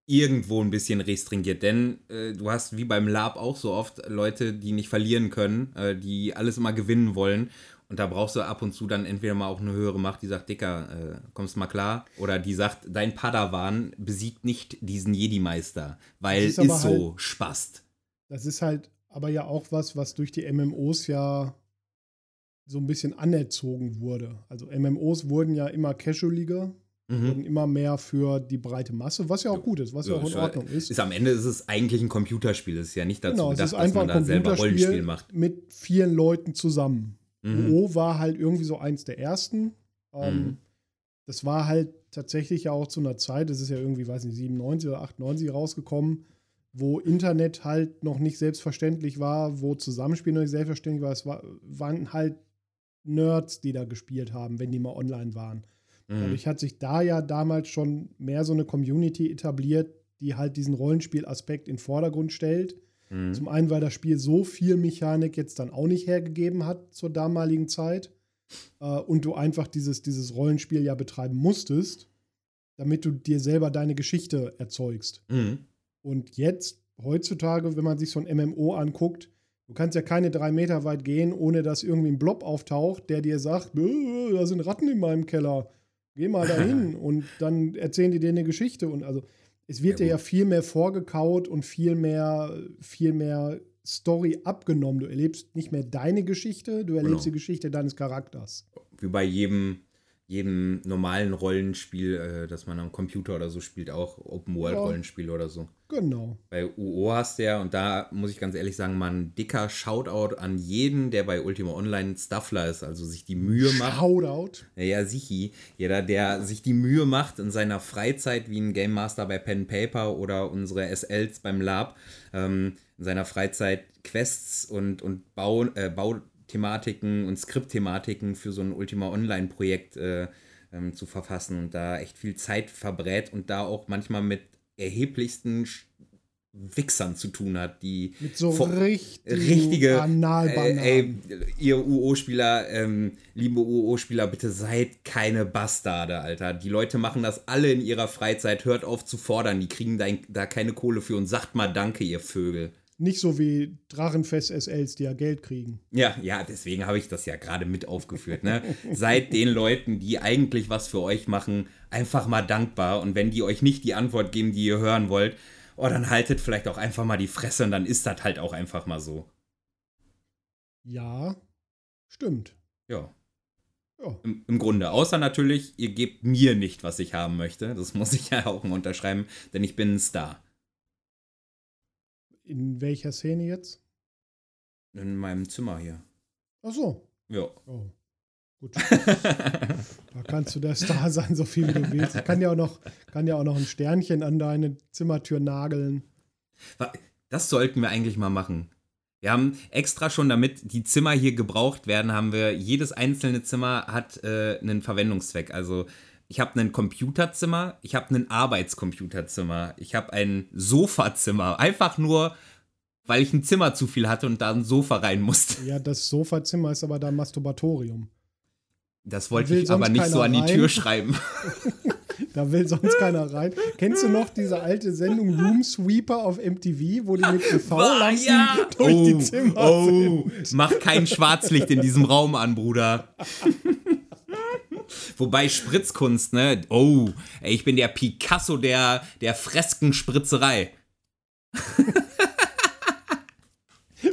irgendwo ein bisschen restringiert, denn äh, du hast wie beim Lab auch so oft Leute, die nicht verlieren können, äh, die alles immer gewinnen wollen. Und da brauchst du ab und zu dann entweder mal auch eine höhere Macht, die sagt, Dicker, äh, kommst mal klar. Oder die sagt, dein Padawan besiegt nicht diesen Jedi-Meister, weil ist, ist so halt, Spast. Das ist halt aber ja auch was, was durch die MMOs ja so ein bisschen anerzogen wurde. Also MMOs wurden ja immer casualiger, mhm. wurden immer mehr für die breite Masse, was ja auch gut ist, was ja, ja auch in Ordnung ist. ist. Am Ende ist es eigentlich ein Computerspiel, es ist ja nicht dazu genau, gedacht, dass man da selber Rollenspiel macht. Mit vielen Leuten zusammen. Mhm. OO war halt irgendwie so eins der ersten. Ähm, mhm. Das war halt tatsächlich ja auch zu einer Zeit, das ist ja irgendwie, weiß nicht, 97 oder 98 rausgekommen, wo Internet halt noch nicht selbstverständlich war, wo Zusammenspiel noch nicht selbstverständlich war. Es war, waren halt Nerds, die da gespielt haben, wenn die mal online waren. Mhm. Dadurch hat sich da ja damals schon mehr so eine Community etabliert, die halt diesen Rollenspielaspekt in den Vordergrund stellt. Mhm. Zum einen, weil das Spiel so viel Mechanik jetzt dann auch nicht hergegeben hat zur damaligen Zeit. Äh, und du einfach dieses, dieses Rollenspiel ja betreiben musstest, damit du dir selber deine Geschichte erzeugst. Mhm. Und jetzt, heutzutage, wenn man sich so ein MMO anguckt, du kannst ja keine drei Meter weit gehen, ohne dass irgendwie ein Blob auftaucht, der dir sagt, da sind Ratten in meinem Keller. Geh mal dahin und dann erzählen die dir eine Geschichte. Und also es wird ja, dir ja viel mehr vorgekaut und viel mehr, viel mehr Story abgenommen. Du erlebst nicht mehr deine Geschichte, du erlebst genau. die Geschichte deines Charakters. Wie bei jedem jedem normalen Rollenspiel, äh, das man am Computer oder so spielt, auch Open-World-Rollenspiel ja. oder so. Genau. Bei UO hast du ja, und da muss ich ganz ehrlich sagen, mal ein dicker Shoutout an jeden, der bei Ultima Online Stuffler ist, also sich die Mühe macht. Shoutout? Ja, sichi. Jeder, der sich die Mühe macht in seiner Freizeit, wie ein Game Master bei Pen Paper oder unsere SLs beim Lab, ähm, in seiner Freizeit Quests und, und Bau, äh, Bau Thematiken und Skriptthematiken für so ein Ultima Online-Projekt äh, ähm, zu verfassen und da echt viel Zeit verbrät und da auch manchmal mit erheblichsten Wichsern zu tun hat, die mit so richtige äh, ey, ihr UO-Spieler, ähm, liebe UO-Spieler, bitte seid keine Bastarde, Alter. Die Leute machen das alle in ihrer Freizeit. Hört auf zu fordern. Die kriegen da, da keine Kohle für und sagt mal Danke, ihr Vögel. Nicht so wie Drachenfest-SLs, die ja Geld kriegen. Ja, ja, deswegen habe ich das ja gerade mit aufgeführt. Ne? Seid den Leuten, die eigentlich was für euch machen, einfach mal dankbar. Und wenn die euch nicht die Antwort geben, die ihr hören wollt, oh, dann haltet vielleicht auch einfach mal die Fresse und dann ist das halt auch einfach mal so. Ja, stimmt. Ja. ja. Im, Im, Grunde. Außer natürlich, ihr gebt mir nicht, was ich haben möchte. Das muss ich ja auch mal unterschreiben, denn ich bin ein Star. In welcher Szene jetzt? In meinem Zimmer hier. Ach so. Ja. Oh. Gut. da kannst du der Star sein, so viel wie du willst. Ich kann ja auch noch, kann ja auch noch ein Sternchen an deine Zimmertür nageln. Das sollten wir eigentlich mal machen. Wir haben extra schon, damit die Zimmer hier gebraucht werden, haben wir, jedes einzelne Zimmer hat äh, einen Verwendungszweck. Also ich habe ein Computerzimmer, ich habe ein Arbeitscomputerzimmer, ich habe ein Sofazimmer. Einfach nur, weil ich ein Zimmer zu viel hatte und da ein Sofa rein musste. Ja, das Sofazimmer ist aber dein Masturbatorium. Das wollte ich aber nicht so an die rein. Tür schreiben. Da will sonst keiner rein. Kennst du noch diese alte Sendung Room Sweeper auf MTV, wo die mit UV-Lampen ja. durch oh, die Zimmer oh, sind? Mach kein Schwarzlicht in diesem Raum an, Bruder. Wobei Spritzkunst, ne? Oh, ey, ich bin der Picasso der, der Freskenspritzerei.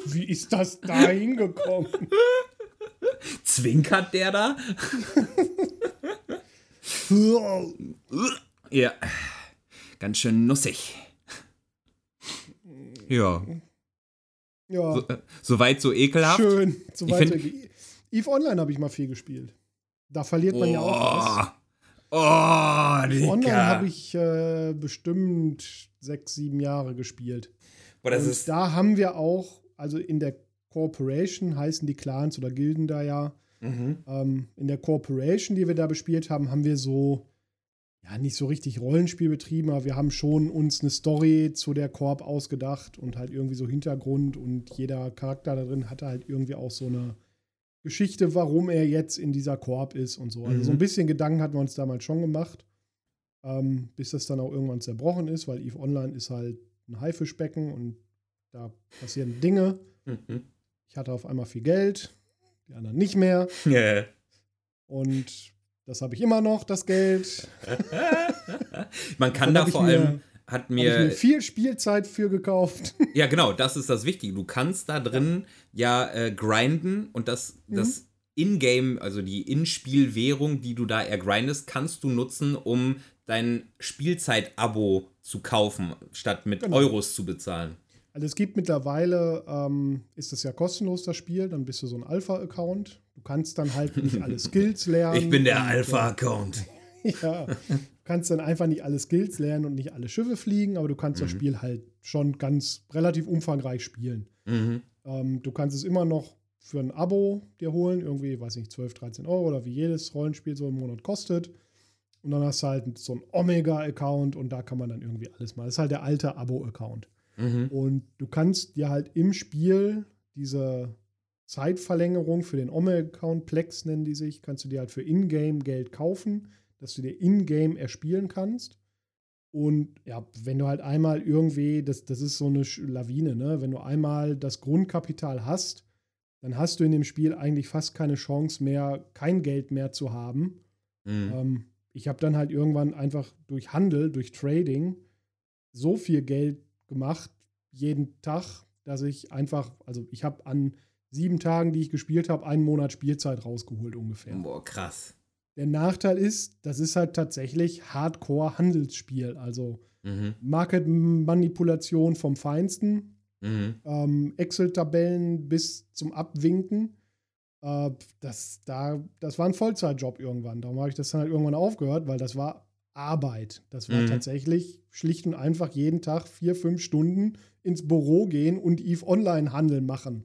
Wie ist das da hingekommen? Zwinkert der da? ja. Ganz schön nussig. Ja. Ja, So, äh, Soweit so ekelhaft. schön. So Ich weiter. find- Eve Online habe ich mal viel gespielt. Da verliert man ja auch was. Oh, oh Online Digga. habe ich äh, bestimmt sechs, sieben Jahre gespielt. Boah, das Und ist, da haben wir auch, also in der Corporation heißen die Clans oder Gilden da ja. mhm. Ähm, in der Corporation, die wir da bespielt haben, haben wir so, ja, nicht so richtig Rollenspiel betrieben, aber wir haben schon uns eine Story zu der Corp ausgedacht und halt irgendwie so Hintergrund und jeder Charakter da drin hatte halt irgendwie auch so eine Geschichte, warum er jetzt in dieser Corp ist und so. Also Mhm. so ein bisschen Gedanken hatten wir uns damals schon gemacht, ähm, bis das dann auch irgendwann zerbrochen ist, weil EVE Online ist halt ein Haifischbecken und da passieren Dinge. Mhm. Ich hatte auf einmal viel Geld, die anderen nicht mehr. Ja. Und das habe ich immer noch, das Geld. Man kann da vor allem, hat mir mir, viel Spielzeit für gekauft. ja genau, das ist das Wichtige. Du kannst da drin ja äh, grinden und das, Mhm. das In-Game, also die In-Spiel-Währung, die du da ergrindest, kannst du nutzen, um dein Spielzeit-Abo zu kaufen, statt mit Genau. Euros zu bezahlen. Also es gibt mittlerweile, ähm, ist das ja kostenlos, das Spiel, dann bist du so ein Alpha-Account. Du kannst dann halt nicht alle Skills lernen. Ich bin der und, Alpha-Account. Äh, ja, kannst dann einfach nicht alle Skills lernen und nicht alle Schiffe fliegen, aber du kannst das Mhm. Spiel halt schon ganz relativ umfangreich spielen. Mhm. Ähm, du kannst es immer noch für ein Abo dir holen, irgendwie, weiß nicht, 12, 13 Euro oder wie jedes Rollenspiel so im Monat kostet. Und dann hast du halt so einen Omega-Account und da kann man dann irgendwie alles mal. Das ist halt der alte Abo-Account. Mhm. Und du kannst dir halt im Spiel diese Zeitverlängerung für den Omega-Account, Plex nennen die sich, kannst du dir halt für Ingame Geld kaufen, dass du dir Ingame erspielen kannst. Und ja, wenn du halt einmal irgendwie, das, das ist so eine Lawine, ne? Wenn du einmal das Grundkapital hast, dann hast du in dem Spiel eigentlich fast keine Chance mehr, kein Geld mehr zu haben. Mhm. Ähm, ich habe dann halt irgendwann einfach durch Handel, durch Trading so viel Geld gemacht, jeden Tag, dass ich einfach, also ich habe an sieben Tagen, die ich gespielt habe, einen Monat Spielzeit rausgeholt ungefähr. Boah, krass. Der Nachteil ist, das ist halt tatsächlich Hardcore-Handelsspiel, also Mhm. Market-Manipulation vom Feinsten Mhm. ähm, Excel-Tabellen bis zum Abwinken. Äh, das, da, das war ein Vollzeitjob irgendwann. Darum habe ich das dann halt irgendwann aufgehört, weil das war Arbeit. Das war Mhm. tatsächlich schlicht und einfach jeden Tag vier, fünf Stunden ins Büro gehen und EVE Online-Handel machen.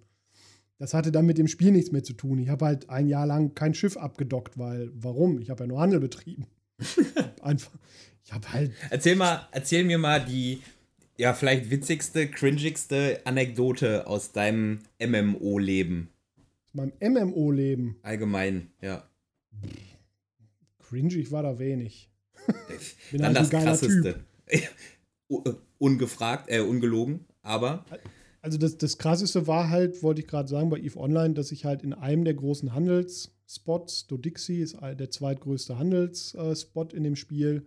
Das hatte dann mit dem Spiel nichts mehr zu tun. Ich habe halt ein Jahr lang kein Schiff abgedockt, weil warum? Ich habe ja nur Handel betrieben. einfach. Ich habe halt Erzähl mal, erzähl mir mal die, ja, vielleicht witzigste, cringigste Anekdote aus deinem MMO-Leben. mein MMO-Leben. Allgemein, ja. Cringy war da wenig. Bin Dann halt das krasseste. Äh, Ungefragt, äh, ungelogen, aber. Also das, das krasseste war halt, wollte ich gerade sagen, bei EVE Online, dass ich halt in einem der großen Handelsspots, Dodixie ist der zweitgrößte Handelsspot in dem Spiel,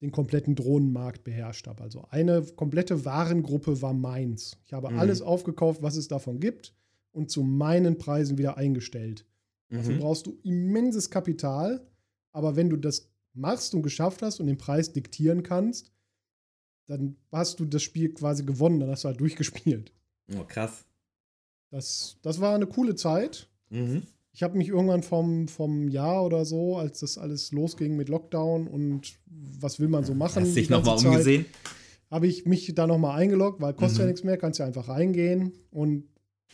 den kompletten Drohnenmarkt beherrscht habe. Also eine komplette Warengruppe war meins. Ich habe Mhm. alles aufgekauft, was es davon gibt und zu meinen Preisen wieder eingestellt. Dafür Mhm. brauchst du immenses Kapital, aber wenn du das machst und geschafft hast und den Preis diktieren kannst, dann hast du das Spiel quasi gewonnen, dann hast du halt durchgespielt. Oh, krass. Das, das war eine coole Zeit. Mhm. Ich habe mich irgendwann vom, vom Jahr oder so, als das alles losging mit Lockdown und was will man so machen, Hast dich nochmal umgesehen? habe ich mich da nochmal eingeloggt, weil kostet ja Mhm. nichts mehr, kannst ja einfach reingehen und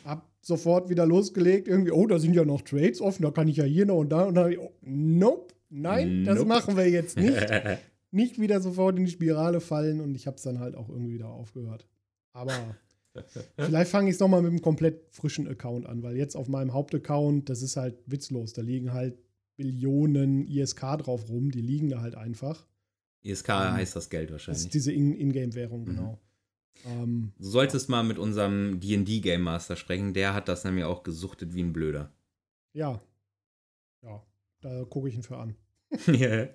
hab sofort wieder losgelegt. Irgendwie, oh, da sind ja noch Trades offen, da kann ich ja hier noch und da. Und dann, ich, oh, nope, nein, das Nope. machen wir jetzt nicht. nicht wieder sofort in die Spirale fallen und ich habe es dann halt auch irgendwie wieder aufgehört. Aber vielleicht fange ich es nochmal mit einem komplett frischen Account an, weil jetzt auf meinem Hauptaccount, das ist halt witzlos. Da liegen halt Billionen ISK drauf rum, die liegen da halt einfach. ISK ähm, heißt das Geld wahrscheinlich. Das ist diese In-Game-Währung, mhm. genau. Ähm, du solltest mal mit unserem D&D-Game Master sprechen. Der hat das nämlich auch gesuchtet wie ein Blöder. Ja. Ja, da gucke ich ihn für an. yeah.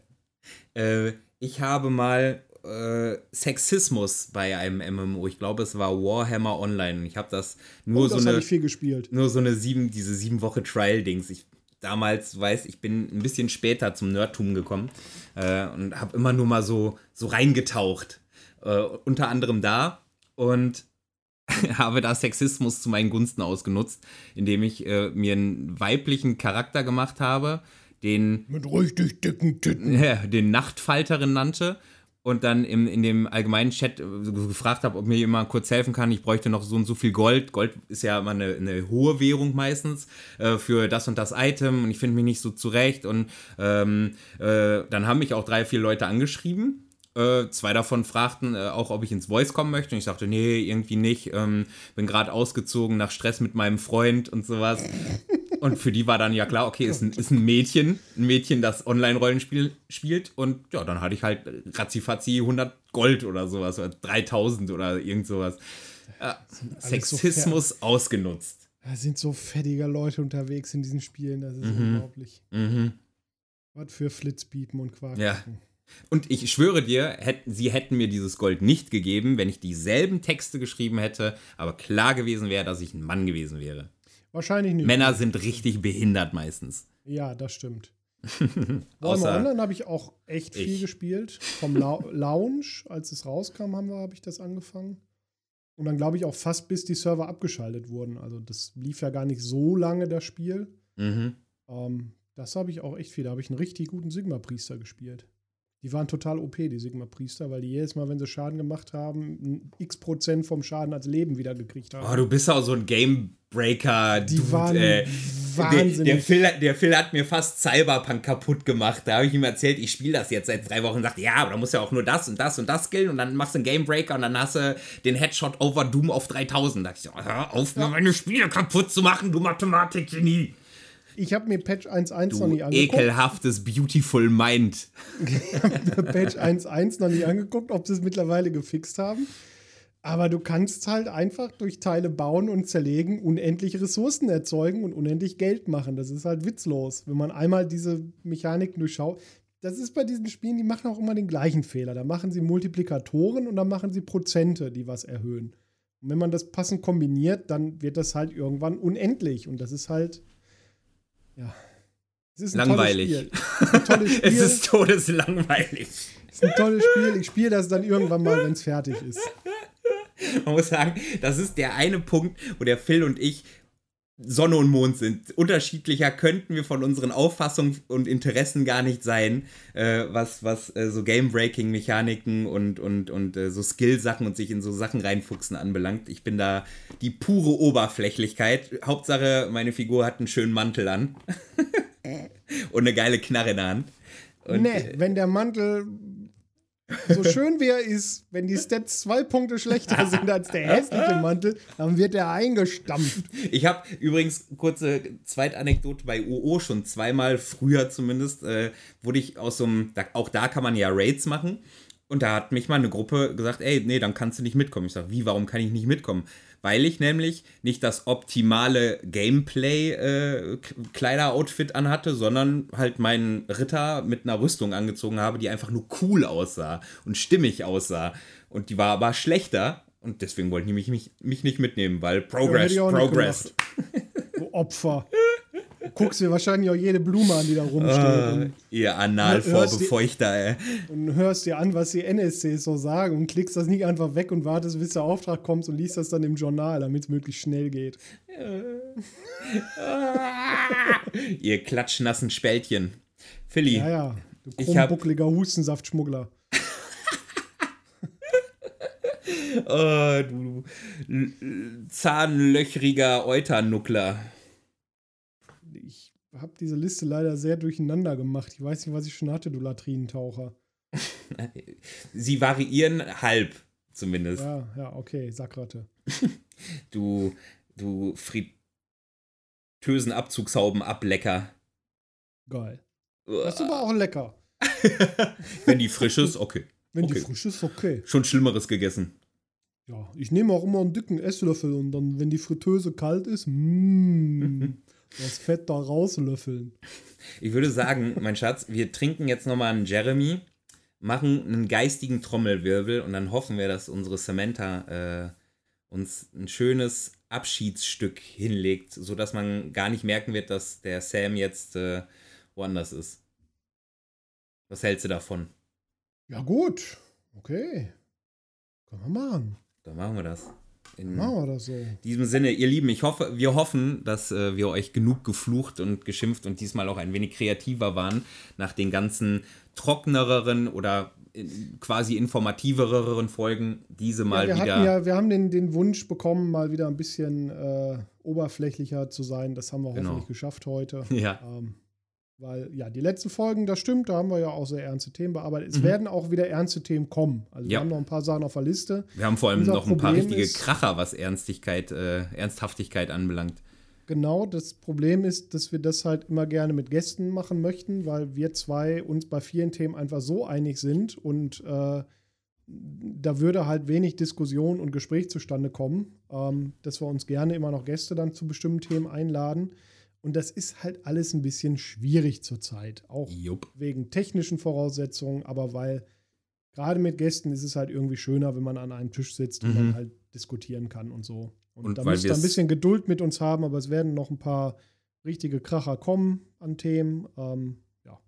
äh, ich habe mal äh, Sexismus bei einem MMO. Ich glaube, es war Warhammer Online. Ich habe das nur oh, so das eine. Ich viel gespielt. Nur so eine sieben, diese sieben Woche Trial-Dings. Ich damals weiß, ich bin ein bisschen später zum Nerdtum gekommen äh, und habe immer nur mal so, so reingetaucht. Äh, unter anderem da und habe da Sexismus zu meinen Gunsten ausgenutzt, indem ich äh, mir einen weiblichen Charakter gemacht habe, den. Mit richtig dicken Titten. Den Nachtfalterin nannte und dann im, in dem allgemeinen Chat äh, gefragt habe, ob mir jemand kurz helfen kann. Ich bräuchte noch so und so viel Gold. Gold ist ja immer eine, eine hohe Währung meistens äh, für das und das Item und ich finde mich nicht so zurecht. Und ähm, äh, dann haben mich auch drei, vier Leute angeschrieben äh, zwei davon fragten äh, auch, ob ich ins Voice kommen möchte. Und ich sagte, nee, irgendwie nicht. Ähm, bin gerade ausgezogen nach Stress mit meinem Freund und sowas. Und für die war dann ja klar, okay, ist ein, ist ein Mädchen. Ein Mädchen, das Online-Rollenspiel spielt. Und ja, dann hatte ich halt ratzifatzi 100 Gold oder sowas. Oder 3000 oder irgend sowas. Äh, Sexismus so ausgenutzt. Da sind so fettige Leute unterwegs in diesen Spielen. Das ist mhm. unglaublich. Mhm. Was für Flitzbiepen und Quark. Ja. Und ich schwöre dir, hätten, sie hätten mir dieses Gold nicht gegeben, wenn ich dieselben Texte geschrieben hätte, aber klar gewesen wäre, dass ich ein Mann gewesen wäre. Wahrscheinlich nicht. Männer sind richtig behindert meistens. Ja, das stimmt. Warhammer Online habe ich auch echt viel ich. gespielt. Vom Lounge, als es rauskam, habe ich das angefangen. Und dann glaube ich auch fast bis die Server abgeschaltet wurden. Also das lief ja gar nicht so lange, das Spiel. Mhm. Ähm, das habe ich auch echt viel. Da habe ich einen richtig guten Sigma-Priester gespielt. Die waren total OP, die Sigma-Priester, weil die jedes Mal, wenn sie Schaden gemacht haben, x Prozent vom Schaden als Leben wieder gekriegt haben. Oh, du bist auch so ein Gamebreaker. Die waren äh, wahnsinnig. Der, der, Phil, der Phil hat mir fast Cyberpunk kaputt gemacht. Da habe ich ihm erzählt, ich spiele das jetzt seit drei Wochen und sagte, ja, aber da muss ja auch nur das und das und das skillen und dann machst du einen Gamebreaker und dann hast du den Headshot over Doom auf 3000. Da dachte ich, hör auf, mir meine Spiele kaputt zu machen, du Mathematik-Genie. Ich habe mir Patch 1.1 noch nie angeguckt. Ekelhaftes Beautiful Mind. ich habe mir Patch 1.1 noch nie angeguckt, ob sie es mittlerweile gefixt haben. Aber du kannst halt einfach durch Teile bauen und zerlegen, unendlich Ressourcen erzeugen und unendlich Geld machen. Das ist halt witzlos. Wenn man einmal diese Mechaniken durchschaut. Das ist bei diesen Spielen, die machen auch immer den gleichen Fehler. Da machen sie Multiplikatoren und dann machen sie Prozente, die was erhöhen. Und wenn man das passend kombiniert, dann wird das halt irgendwann unendlich. Und das ist halt ja. Es ist Langweilig. Es ist, es ist todeslangweilig. Es ist ein tolles Spiel. Ich spiele das dann irgendwann mal, wenn es fertig ist. Man muss sagen, das ist der eine Punkt, wo der Phil und ich Sonne und Mond sind. Unterschiedlicher könnten wir von unseren Auffassungen und Interessen gar nicht sein, äh, was, was äh, so Game-Breaking-Mechaniken und, und, und äh, so Skill-Sachen und sich in so Sachen reinfuchsen anbelangt. Ich bin da die pure Oberflächlichkeit. Hauptsache, meine Figur hat einen schönen Mantel an. und eine geile Knarre in der Hand. Und, nee, äh, wenn der Mantel so schön wie er ist, wenn die Stats zwei Punkte schlechter sind als der hässliche Mantel, dann wird er eingestampft. Ich habe übrigens kurze Zweitanekdote bei UO schon zweimal früher zumindest, äh, wurde ich aus so einem, auch da kann man ja Raids machen. Und da hat mich mal eine Gruppe gesagt, ey, nee, dann kannst du nicht mitkommen. Ich sage, wie, warum kann ich nicht mitkommen? Weil ich nämlich nicht das optimale Gameplay-Kleider-Outfit äh, anhatte, sondern halt meinen Ritter mit einer Rüstung angezogen habe, die einfach nur cool aussah und stimmig aussah. Und die war aber schlechter. Und deswegen wollten die mich, mich, mich nicht mitnehmen, weil Progress, ja, Progress. Du Opfer guckst dir wahrscheinlich auch jede Blume an, die da rumsteht. Uh, ihr Analvorbefeuchter, ey. Und hörst dir an, was die NSCs so sagen und klickst das nicht einfach weg und wartest, bis der Auftrag kommt und liest das dann im Journal, damit es möglichst schnell geht. ihr klatschnassen Spältchen. Philly. Ja, ja. Du krummbuckliger Hustensaftschmuggler. oh, du zahnlöchriger Euternuckler habe diese Liste leider sehr durcheinander gemacht. Ich weiß nicht, was ich schon hatte, du Latrinentaucher. Sie variieren halb, zumindest. Ja, ja, okay, Sackratte. du, du Fritösen-Abzugshauben-Ablecker. Geil. Das ist aber auch lecker. Wenn die frisch ist, okay. Wenn okay. die frisch ist, okay. Schon Schlimmeres gegessen. Ja, ich nehme auch immer einen dicken Esslöffel und dann, wenn die Fritteuse kalt ist, mmm, das Fett da rauslöffeln. Ich würde sagen, mein Schatz, wir trinken jetzt nochmal einen Jeremy, machen einen geistigen Trommelwirbel und dann hoffen wir, dass unsere Samantha äh, uns ein schönes Abschiedsstück hinlegt, sodass man gar nicht merken wird, dass der Sam jetzt äh, woanders ist. Was hältst du davon? Ja, gut. Okay. Können wir machen. Dann machen wir das. In das so. diesem Sinne, ihr Lieben, ich hoffe, wir hoffen, dass äh, wir euch genug geflucht und geschimpft und diesmal auch ein wenig kreativer waren nach den ganzen trockeneren oder äh, quasi informativeren Folgen. Diese mal ja, wir wieder. Ja, wir haben den, den Wunsch bekommen, mal wieder ein bisschen äh, oberflächlicher zu sein. Das haben wir Genau. hoffentlich geschafft heute. ja. Ähm, weil, ja, die letzten Folgen, das stimmt, da haben wir ja auch sehr ernste Themen bearbeitet. Es Mhm. werden auch wieder ernste Themen kommen. Also wir Ja. haben noch ein paar Sachen auf der Liste. Wir haben vor allem Unser noch ein paar Problem richtige ist- Kracher, was Ernstigkeit, äh, Ernsthaftigkeit anbelangt. Genau, das Problem ist, dass wir das halt immer gerne mit Gästen machen möchten, weil wir zwei uns bei vielen Themen einfach so einig sind und äh, da würde halt wenig Diskussion und Gespräch zustande kommen, ähm, dass wir uns gerne immer noch Gäste dann zu bestimmten Themen einladen. Und das ist halt alles ein bisschen schwierig zurzeit, auch Jupp. wegen technischen Voraussetzungen, aber weil gerade mit Gästen ist es halt irgendwie schöner, wenn man an einem Tisch sitzt und Mhm. dann halt diskutieren kann und so. Und, Und da müsst ihr ein bisschen Geduld mit uns haben, aber es werden noch ein paar richtige Kracher kommen an Themen. Ähm, ja.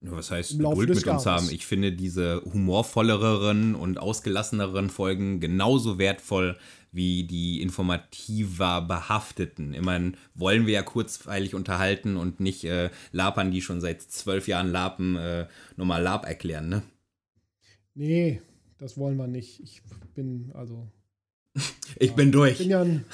Was heißt Geduld mit uns Jahres. haben? Ich finde diese humorvolleren und ausgelasseneren Folgen genauso wertvoll wie die informativer behafteten. Immerhin wollen wir ja kurzweilig unterhalten und nicht äh, Lapern, die schon seit zwölf Jahren Lapen äh, nochmal Lab erklären, ne? Nee, das wollen wir nicht. Ich bin also Ich bin durch. bin ja, ein,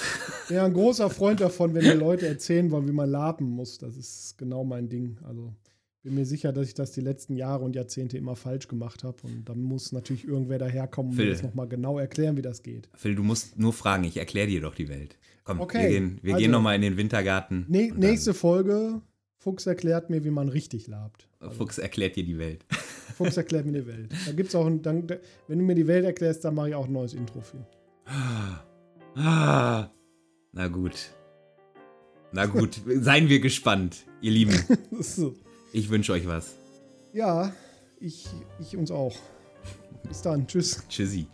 bin ja ein großer Freund davon, wenn mir Leute erzählen wollen, wie man lapen muss. Das ist genau mein Ding. Also bin mir sicher, dass ich das die letzten Jahre und Jahrzehnte immer falsch gemacht habe. Und dann muss natürlich irgendwer daherkommen und mir Phil. das nochmal genau erklären, wie das geht. Phil, du musst nur fragen, ich erkläre dir doch die Welt. Komm, Okay, wir gehen, wir also- gehen nochmal in den Wintergarten. Ne nächste Folge, Fuchs erklärt mir, wie man richtig labt. dann Fuchs erklärt dir die Welt. Fuchs erklärt mir die Welt. Da gibt's auch ein, dann, wenn du mir die Welt erklärst, dann mache ich auch ein neues Intro für. Ah, na gut. Na gut, seien wir gespannt, ihr Lieben. So. Ich wünsche euch was. Ja, ich, ich uns auch. Bis dann. Tschüss. Tschüssi.